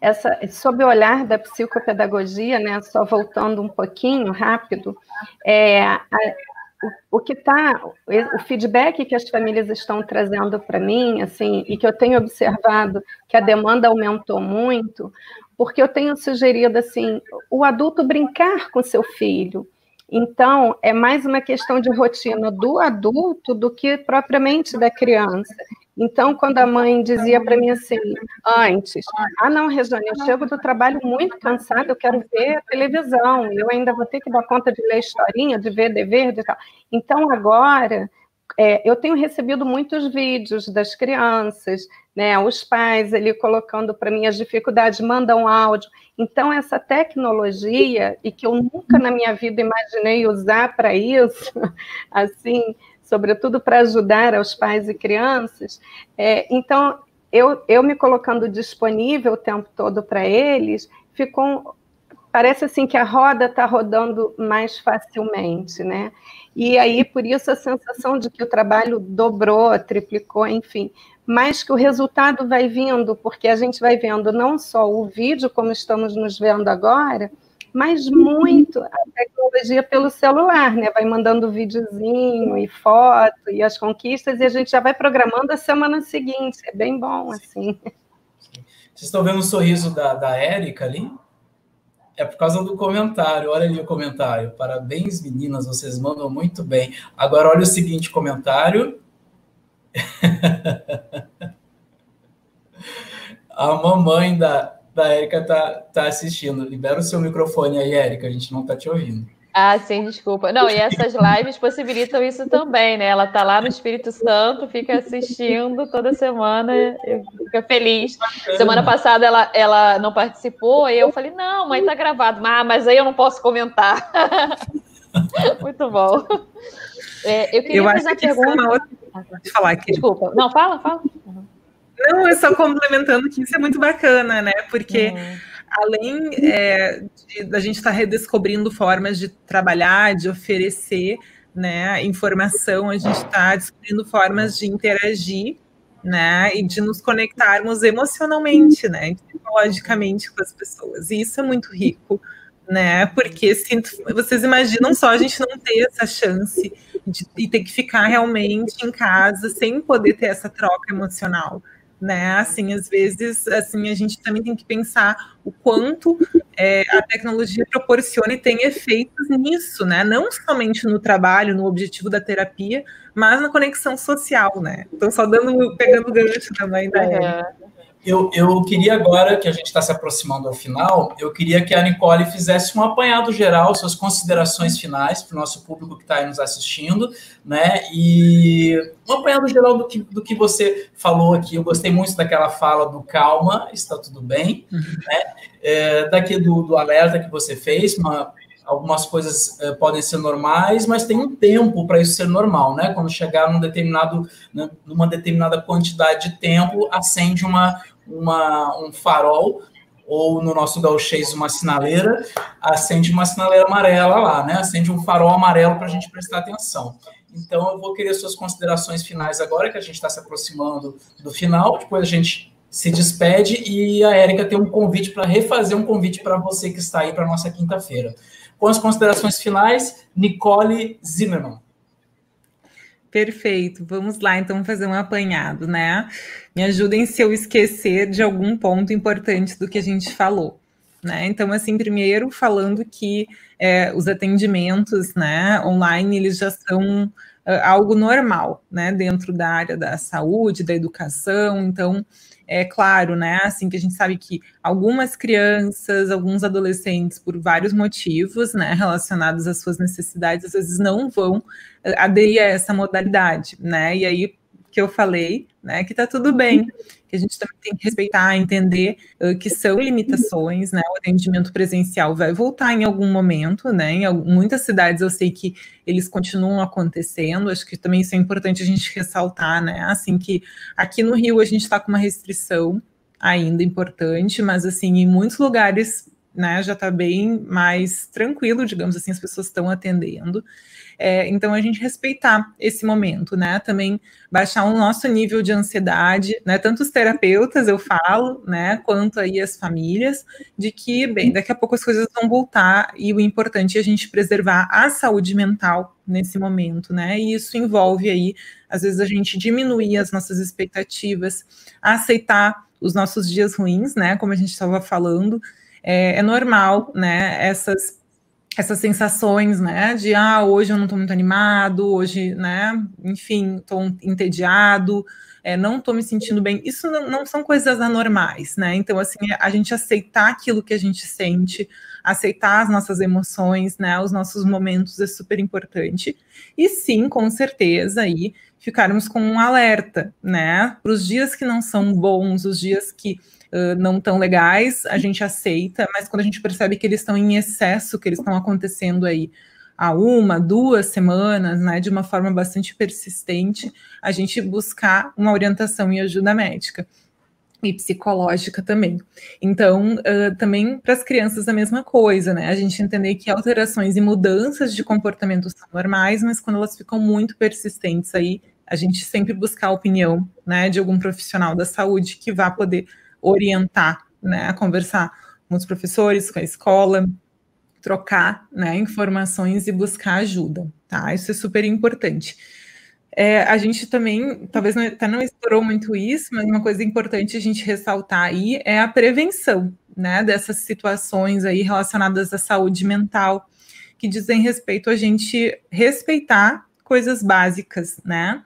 essa, sob o olhar da psicopedagogia, né, só voltando um pouquinho rápido, é, a, o, que está, o feedback que as famílias estão trazendo para mim, assim, e que eu tenho observado que a demanda aumentou muito, porque eu tenho sugerido assim, o adulto brincar com seu filho. Então, é mais uma questão de rotina do adulto do que propriamente da criança. Então, quando a mãe dizia para mim assim, antes, ah, não, Rejane, eu chego do trabalho muito cansada, eu quero ver a televisão, eu ainda vou ter que dar conta de ler historinha, de ver dever, de tal. Então, agora, é, eu tenho recebido muitos vídeos das crianças, né, os pais ali colocando para mim as dificuldades, mandam áudio. Então, essa tecnologia, e que eu nunca na minha vida imaginei usar para isso, assim, sobretudo para ajudar aos pais e crianças. É, então, eu, eu me colocando disponível o tempo todo para eles, ficou parece assim que a roda está rodando mais facilmente, né? E aí, por isso, a sensação de que o trabalho dobrou, triplicou, enfim, mas que o resultado vai vindo, porque a gente vai vendo não só o vídeo, como estamos nos vendo agora, mas muito a tecnologia pelo celular, né? Vai mandando videozinho e foto e as conquistas, e a gente já vai programando a semana seguinte. É bem bom, assim. Vocês estão vendo o sorriso da, da Érica ali? É por causa do comentário. Olha ali o comentário. Parabéns, meninas, vocês mandam muito bem. Agora, olha o seguinte comentário. a mamãe da, da Érica tá, tá assistindo. Libera o seu microfone aí, Érica, a gente não tá te ouvindo. Ah, sim, desculpa. Não, e essas lives possibilitam isso também, né? Ela tá lá no Espírito Santo, fica assistindo toda semana, fica feliz. Semana passada ela, ela não participou, e eu falei, não, mãe, tá gravado. Ah, mas aí eu não posso comentar. Muito bom. É, eu queria eu fazer uma pergunta. Uma outra... falar aqui. Desculpa. Não, fala, fala. Não, eu só complementando que isso é muito bacana, né? Porque uhum. além é, da gente estar tá redescobrindo formas de trabalhar, de oferecer né, informação, a gente está descobrindo formas de interagir né, e de nos conectarmos emocionalmente, né, psicologicamente com as pessoas. E isso é muito rico, né, porque se, vocês imaginam só a gente não ter essa chance de, de ter que ficar realmente em casa sem poder ter essa troca emocional né? Assim, às vezes, assim, a gente também tem que pensar o quanto é, a tecnologia proporciona e tem efeitos nisso, né? Não somente no trabalho, no objetivo da terapia, mas na conexão social, né? Então, só dando, pegando gancho também da é. Eu, eu queria agora, que a gente está se aproximando ao final, eu queria que a Nicole fizesse um apanhado geral, suas considerações finais para o nosso público que está aí nos assistindo, né? E um apanhado geral do que, do que você falou aqui. Eu gostei muito daquela fala do calma, está tudo bem, uhum. né? É, daqui do, do alerta que você fez, uma, algumas coisas é, podem ser normais, mas tem um tempo para isso ser normal, né? Quando chegar num determinado, né, numa determinada quantidade de tempo, acende uma, uma, um farol, ou no nosso gauchês uma sinaleira, acende uma sinaleira amarela lá, né? Acende um farol amarelo para a gente prestar atenção. Então, eu vou querer suas considerações finais agora, que a gente está se aproximando do final, depois a gente se despede e a Érica tem um convite para refazer um convite para você que está aí para nossa quinta-feira. Com as considerações finais, Nicole Zimmermann. Perfeito. Vamos lá, então, fazer um apanhado, né? Me ajudem se eu esquecer de algum ponto importante do que a gente falou. Né? Então, assim, primeiro falando que é, os atendimentos né, online eles já são uh, algo normal né, dentro da área da saúde, da educação. Então, é claro, né? Assim que a gente sabe que algumas crianças, alguns adolescentes, por vários motivos, né, relacionados às suas necessidades, às vezes não vão eh, aderir a essa modalidade, né? E aí que eu falei, né, que tá tudo bem, que a gente também tem que respeitar, entender uh, que são limitações, né, o atendimento presencial vai voltar em algum momento, né, em muitas cidades eu sei que eles continuam acontecendo, acho que também isso é importante a gente ressaltar, né, assim que aqui no Rio a gente está com uma restrição ainda importante, mas assim, em muitos lugares, né, já está bem mais tranquilo, digamos assim, as pessoas estão atendendo, é, então, a gente respeitar esse momento, né? Também baixar o nosso nível de ansiedade, né? Tanto os terapeutas, eu falo, né? Quanto aí as famílias, de que, bem, daqui a pouco as coisas vão voltar e o importante é a gente preservar a saúde mental nesse momento, né? E isso envolve aí, às vezes, a gente diminuir as nossas expectativas, aceitar os nossos dias ruins, né? Como a gente estava falando, é, é normal, né? Essas essas sensações, né, de ah, hoje eu não estou muito animado, hoje, né, enfim, estou entediado, é, não estou me sentindo bem. Isso não, não, são coisas anormais, né? Então, assim, a gente aceitar aquilo que a gente sente, aceitar as nossas emoções, né, os nossos momentos é super importante. E sim, com certeza, aí ficarmos com um alerta, né, para os dias que não são bons, os dias que não tão legais, a gente aceita, mas quando a gente percebe que eles estão em excesso, que eles estão acontecendo aí há uma, duas semanas, né, de uma forma bastante persistente, a gente buscar uma orientação e ajuda médica e psicológica também. Então, uh, também para as crianças a mesma coisa, né? A gente entender que alterações e mudanças de comportamento são normais, mas quando elas ficam muito persistentes aí, a gente sempre buscar a opinião, né, de algum profissional da saúde que vá poder orientar, né, conversar com os professores, com a escola, trocar né, informações e buscar ajuda, tá? Isso é super importante. É, a gente também, talvez não, até não explorou muito isso, mas uma coisa importante a gente ressaltar aí é a prevenção, né, dessas situações aí relacionadas à saúde mental, que dizem respeito a gente respeitar coisas básicas, né,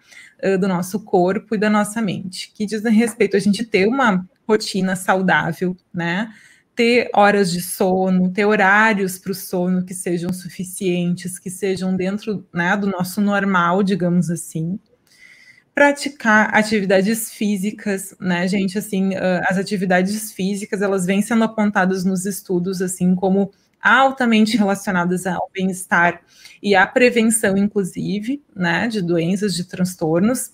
do nosso corpo e da nossa mente, que dizem respeito a gente ter uma rotina saudável, né? Ter horas de sono, ter horários para o sono que sejam suficientes, que sejam dentro né, do nosso normal, digamos assim. Praticar atividades físicas, né, gente? Assim, as atividades físicas elas vêm sendo apontadas nos estudos assim como altamente relacionadas ao bem-estar e à prevenção, inclusive, né, de doenças, de transtornos.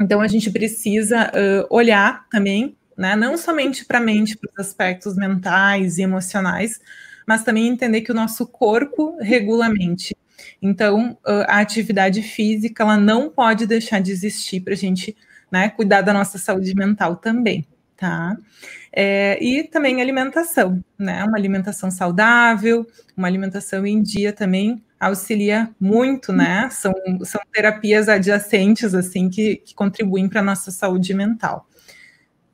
Então, a gente precisa uh, olhar também né? Não somente para a mente, para os aspectos mentais e emocionais, mas também entender que o nosso corpo regula a mente. Então, a atividade física ela não pode deixar de existir para a gente né, cuidar da nossa saúde mental também, tá? É, e também alimentação, né? Uma alimentação saudável, uma alimentação em dia também auxilia muito, né? São, são terapias adjacentes, assim, que, que contribuem para a nossa saúde mental.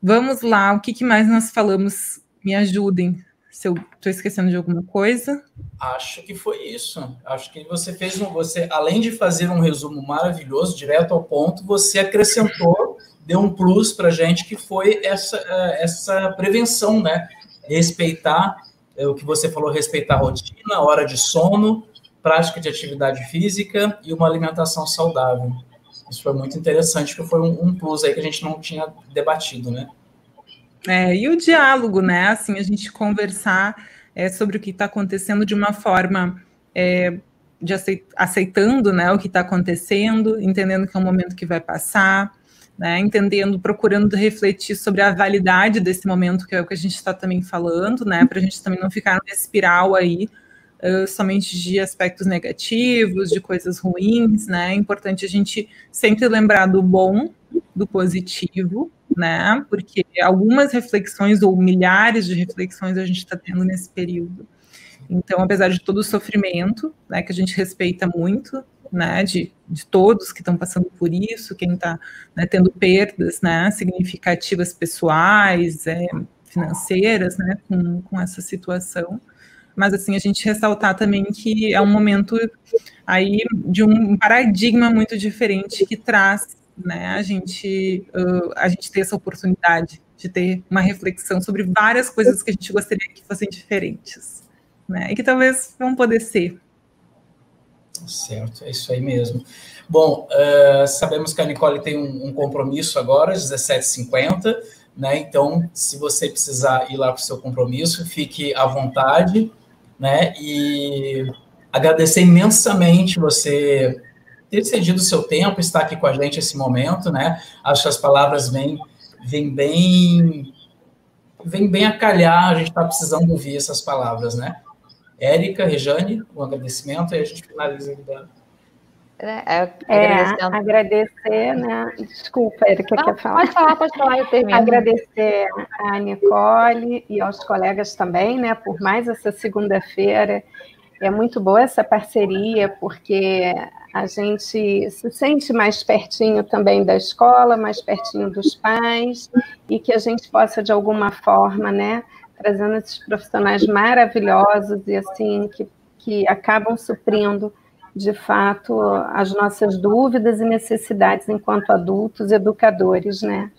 Vamos lá, o que, que mais nós falamos? Me ajudem se eu estou esquecendo de alguma coisa. Acho que foi isso. Acho que você fez um, você, além de fazer um resumo maravilhoso, direto ao ponto, você acrescentou, deu um plus para gente que foi essa, é, essa prevenção, né? Respeitar é, o que você falou, respeitar a rotina, hora de sono, prática de atividade física e uma alimentação saudável. Isso foi muito interessante, porque foi um, um plus aí que a gente não tinha debatido, né? É, e o diálogo, né? Assim, a gente conversar é, sobre o que está acontecendo de uma forma é, de aceit aceitando né, o que está acontecendo, entendendo que é um momento que vai passar, né, entendendo, procurando refletir sobre a validade desse momento, que é o que a gente está também falando, né? Para a gente também não ficar numa espiral aí uh, somente de aspectos negativos, de coisas ruins, né? É importante a gente sempre lembrar do bom, do positivo, né? Porque algumas reflexões ou milhares de reflexões a gente está tendo nesse período. Então, apesar de todo o sofrimento, né, que a gente respeita muito, né, de, de todos que estão passando por isso, quem está né, tendo perdas né, significativas pessoais, é, financeiras, né, com, com essa situação. Mas, assim, a gente ressaltar também que é um momento aí de um paradigma muito diferente que traz, né, a gente, uh, a gente ter essa oportunidade de ter uma reflexão sobre várias coisas que a gente gostaria que fossem diferentes, né, e que talvez vão poder ser. Certo, é isso aí mesmo. Bom, uh, sabemos que a Nicole tem um, um compromisso agora, às 17h50, né? Então, se você precisar ir lá para o seu compromisso, fique à vontade, né? E agradecer imensamente você ter cedido o seu tempo, estar aqui com a gente nesse momento, né? Acho que as palavras vêm, vêm bem vem bem a calhar, a gente está precisando ouvir essas palavras, né? Érica, Rejane, um agradecimento e a gente finaliza aqui da... É, é, agradecer, né? Desculpa, Erika, quer falar? Pode falar, pode falar, eu termino. Agradecer a Nicole e aos colegas também, né, por mais essa segunda-feira. É muito boa essa parceria, porque a gente se sente mais pertinho também da escola, mais pertinho dos pais, e que a gente possa, de alguma forma, né, trazendo esses profissionais maravilhosos e assim que, que acabam suprindo de fato as nossas dúvidas e necessidades enquanto adultos educadores, né?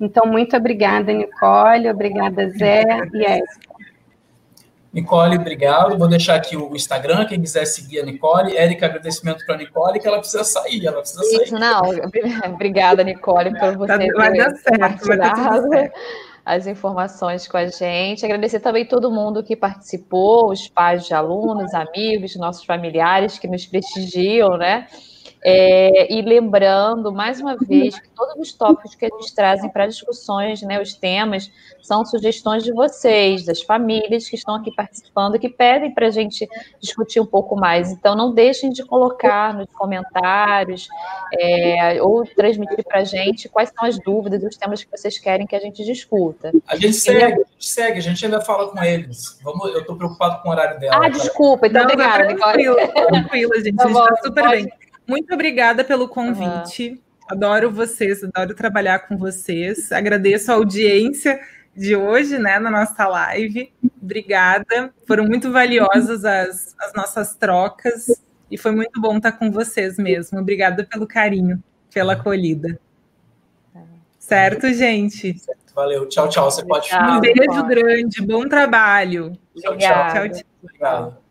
Então, muito obrigada, Nicole, obrigada, Zé e Érica. Nicole, obrigado. Vou deixar aqui o Instagram, quem quiser seguir a Nicole. Érica, agradecimento para a Nicole, que ela precisa sair, ela precisa sair. Isso, não, obrigada, Nicole, por você tá, vai dar certo, vai dar certo as informações com a gente. Agradecer também todo mundo que participou, os pais de alunos, amigos, nossos familiares que nos prestigiam, né? É, e lembrando, mais uma vez, que todos os tópicos que eles trazem para discussões, né, os temas, são sugestões de vocês, das famílias que estão aqui participando, que pedem para a gente discutir um pouco mais. Então, não deixem de colocar nos comentários é, ou transmitir para a gente quais são as dúvidas, os temas que vocês querem que a gente discuta. A gente segue, a gente, segue, a gente ainda fala com eles. Vamos, eu estou preocupado com o horário dela. Ah, tá? desculpa, então não, obrigada, Tranquilo, tranquilo, gente. Tá a gente está super pode... bem. Muito obrigada pelo convite. Uhum. Adoro vocês, adoro trabalhar com vocês. Agradeço a audiência de hoje, né, na nossa live. Obrigada. Foram muito valiosas as, as nossas trocas e foi muito bom estar com vocês mesmo. Obrigada pelo carinho, pela acolhida. Certo, gente? Valeu. Tchau, tchau. Você pode Um beijo grande, bom trabalho. Tchau, tchau. tchau, tchau.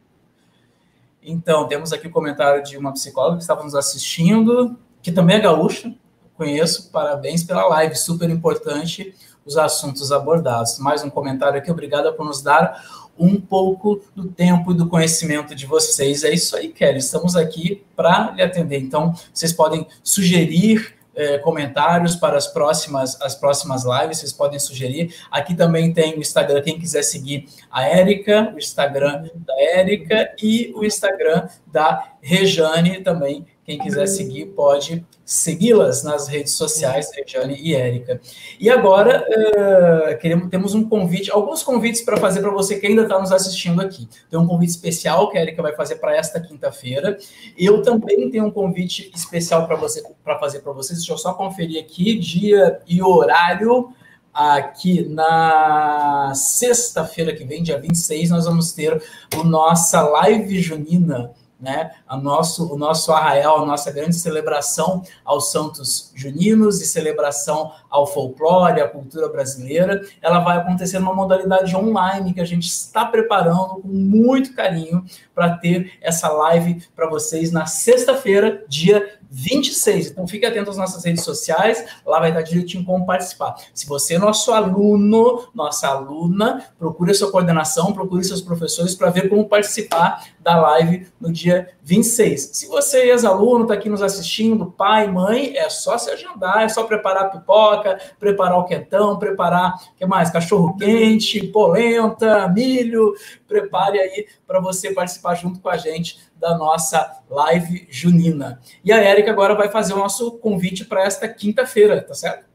Então, temos aqui o comentário de uma psicóloga que estava nos assistindo, que também é gaúcha, conheço, parabéns pela live, super importante os assuntos abordados. Mais um comentário aqui, obrigada por nos dar um pouco do tempo e do conhecimento de vocês. É isso aí, Kelly, estamos aqui para lhe atender. Então, vocês podem sugerir é, comentários para as próximas, as próximas lives, vocês podem sugerir. Aqui também tem o Instagram, quem quiser seguir a Érica, o Instagram da Érica e o Instagram da Rejane também. Quem quiser seguir pode segui-las nas redes sociais, Rejane e Érica. E agora uh, queremos, temos um convite, alguns convites para fazer para você que ainda está nos assistindo aqui. Tem um convite especial que a Érica vai fazer para esta quinta-feira. Eu também tenho um convite especial para você para fazer para vocês. Deixa eu só conferir aqui dia e horário. Aqui na sexta-feira que vem, dia 26, nós vamos ter o nossa live junina né? A nosso, o nosso arraial, a nossa grande celebração aos santos juninos e celebração ao folclore, à cultura brasileira, ela vai acontecer numa modalidade online que a gente está preparando com muito carinho para ter essa live para vocês na sexta-feira, dia 26. Então fique atento às nossas redes sociais, lá vai estar direitinho como participar. Se você é nosso aluno, nossa aluna, procure a sua coordenação, procure seus professores para ver como participar da live no dia 26. Se você é ex-aluno, está aqui nos assistindo, pai, mãe, é só se agendar, é só preparar pipoca, preparar o quentão, preparar, o que mais? Cachorro quente, polenta, milho, prepare aí para você participar junto com a gente da nossa live junina. E a Érica agora vai fazer o nosso convite para esta quinta-feira, tá certo?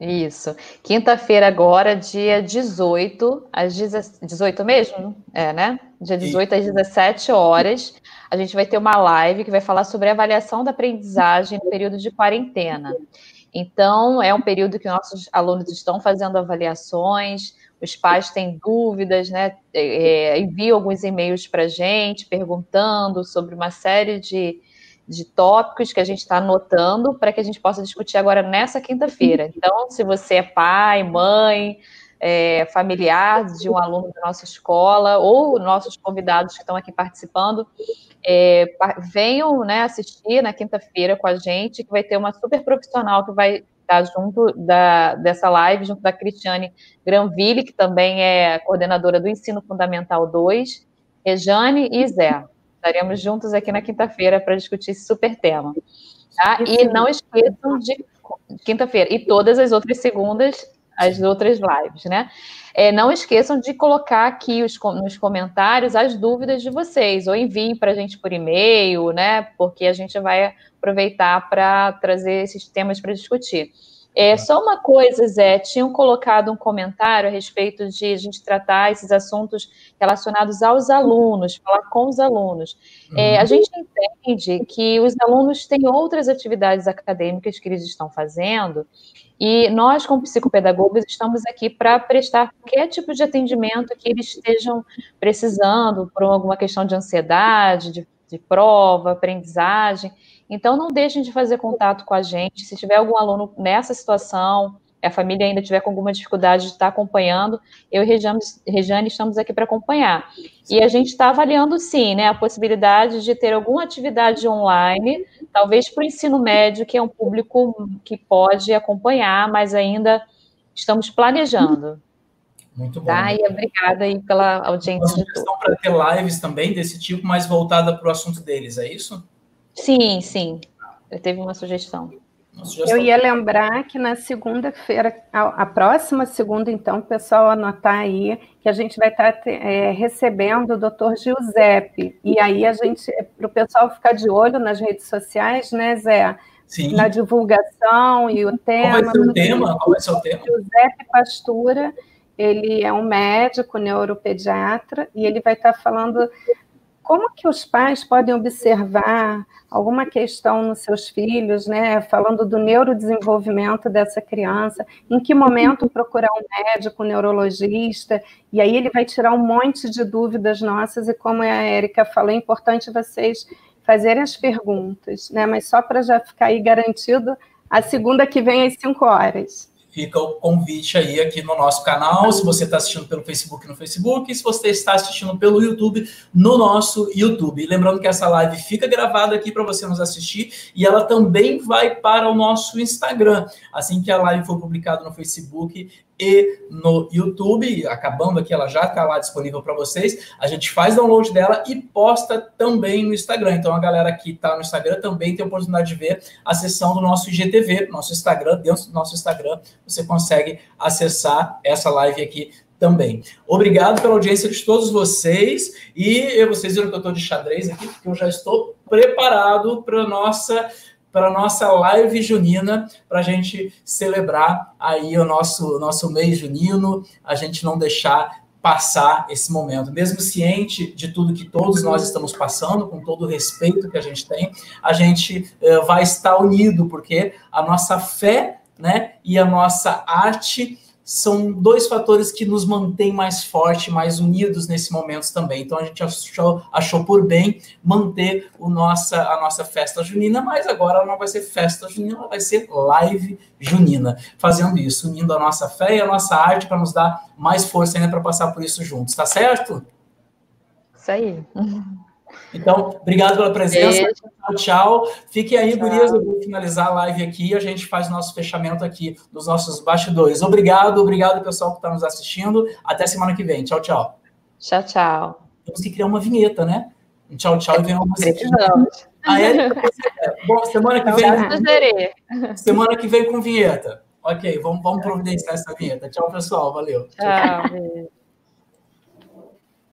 Isso. Quinta-feira agora, dia 18, às 18 mesmo? É, né? Dia 18 às 17 horas, a gente vai ter uma live que vai falar sobre avaliação da aprendizagem no período de quarentena. Então, é um período que nossos alunos estão fazendo avaliações, os pais têm dúvidas, né? É, é enviam alguns e-mails para a gente perguntando sobre uma série de, de tópicos que a gente está anotando para que a gente possa discutir agora nessa quinta-feira. Então, se você é pai, mãe, é, familiar de um aluno da nossa escola ou nossos convidados que estão aqui participando, é, venham né, assistir na quinta-feira com a gente, que vai ter uma super profissional que vai estar junto da, dessa live, junto da Cristiane Granville, que também é coordenadora do Ensino Fundamental 2, Rejane e Zé. Estaremos juntos aqui na quinta-feira para discutir esse super tema. Tá? E não esqueçam de quinta-feira e todas as outras segundas, as outras lives, né? É, não esqueçam de colocar aqui os, nos comentários as dúvidas de vocês, ou enviem para a gente por e-mail, né? Porque a gente vai aproveitar para trazer esses temas para discutir. É, só uma coisa, Zé, tinham colocado um comentário a respeito de a gente tratar esses assuntos relacionados aos alunos, falar com os alunos. É, a uhum. gente entende que os alunos têm outras atividades acadêmicas que eles estão fazendo, e nós, como psicopedagogos, estamos aqui para prestar qualquer tipo de atendimento que eles estejam precisando por alguma questão de ansiedade, de, de prova, aprendizagem. Então, não deixem de fazer contato com a gente. Se tiver algum aluno nessa situação, a família ainda tiver com alguma dificuldade de estar acompanhando, eu e Rejane, Rejane estamos aqui para acompanhar. E a gente está avaliando, sim, né, a possibilidade de ter alguma atividade online, talvez para o ensino médio, que é um público que pode acompanhar, mas ainda estamos planejando. Muito bom. Tá? E obrigada aí pela audiência. Uma sugestão para ter lives também desse tipo, mais voltada para o assunto deles, é isso? Sim, sim. Eu teve uma sugestão. Eu ia lembrar que na segunda-feira, a, a, próxima segunda, então, o pessoal anotar aí, que a gente vai estar é, recebendo o doutor Giuseppe. E aí a gente, para o pessoal ficar de olho nas redes sociais, né, Zé? Sim. Na divulgação e o tema. Qual vai ser o tema? Qual vai ser o tema? Giuseppe Pastura, ele é um médico neuropediatra e ele vai estar falando como que os pais podem observar alguma questão nos seus filhos, né, falando do neurodesenvolvimento dessa criança, em que momento procurar um médico, um neurologista, e aí ele vai tirar um monte de dúvidas nossas, e como a Érica falou, é importante vocês fazerem as perguntas, né, mas só para já ficar aí garantido, a segunda que vem às 5 horas fica o convite aí aqui no nosso canal. Se você está assistindo pelo Facebook, no Facebook. E se você está assistindo pelo YouTube, no nosso YouTube. Lembrando que essa live fica gravada aqui para você nos assistir e ela também vai para o nosso Instagram. Assim que a live for publicada no Facebook, e no YouTube. Acabando aqui, ela já está lá disponível para vocês. A gente faz download dela e posta também no Instagram. Então a galera que está no Instagram também tem a oportunidade de ver a sessão do nosso IGTV, nosso Instagram. Dentro do nosso Instagram, você consegue acessar essa live aqui também. Obrigado pela audiência de todos vocês. E vocês viram que eu estou de xadrez aqui, porque eu já estou preparado para nossa para nossa live junina, para a gente celebrar aí o nosso, nosso mês junino, a gente não deixar passar esse momento. Mesmo ciente de tudo que todos nós estamos passando, com todo o respeito que a gente tem, a gente uh, vai estar unido, porque a nossa fé né, e a nossa arte são dois fatores que nos mantêm mais fortes, mais unidos nesse momento também. Então a gente achou, achou por bem manter o nossa, a nossa festa junina, mas agora ela não vai ser festa junina, ela vai ser live junina, fazendo isso, unindo a nossa fé e a nossa arte para nos dar mais força ainda para passar por isso juntos, tá certo? Isso aí. Então, obrigado pela presença. Tchau, tchau. Fiquem aí, tchau. Gurias. Eu vou finalizar a live aqui e a gente faz o nosso fechamento aqui dos nossos bastidores. Obrigado, obrigado, pessoal que está nos assistindo. Até semana que vem. Tchau, tchau. Tchau, tchau. Temos que criar uma vinheta, né? Um tchau, tchau e vem uma musiquinha. Ah, é? Bom, semana que vem. Semana que vem com vinheta. Ok, vamos, vamos providenciar essa vinheta. Tchau, pessoal. Valeu. Tchau. tchau.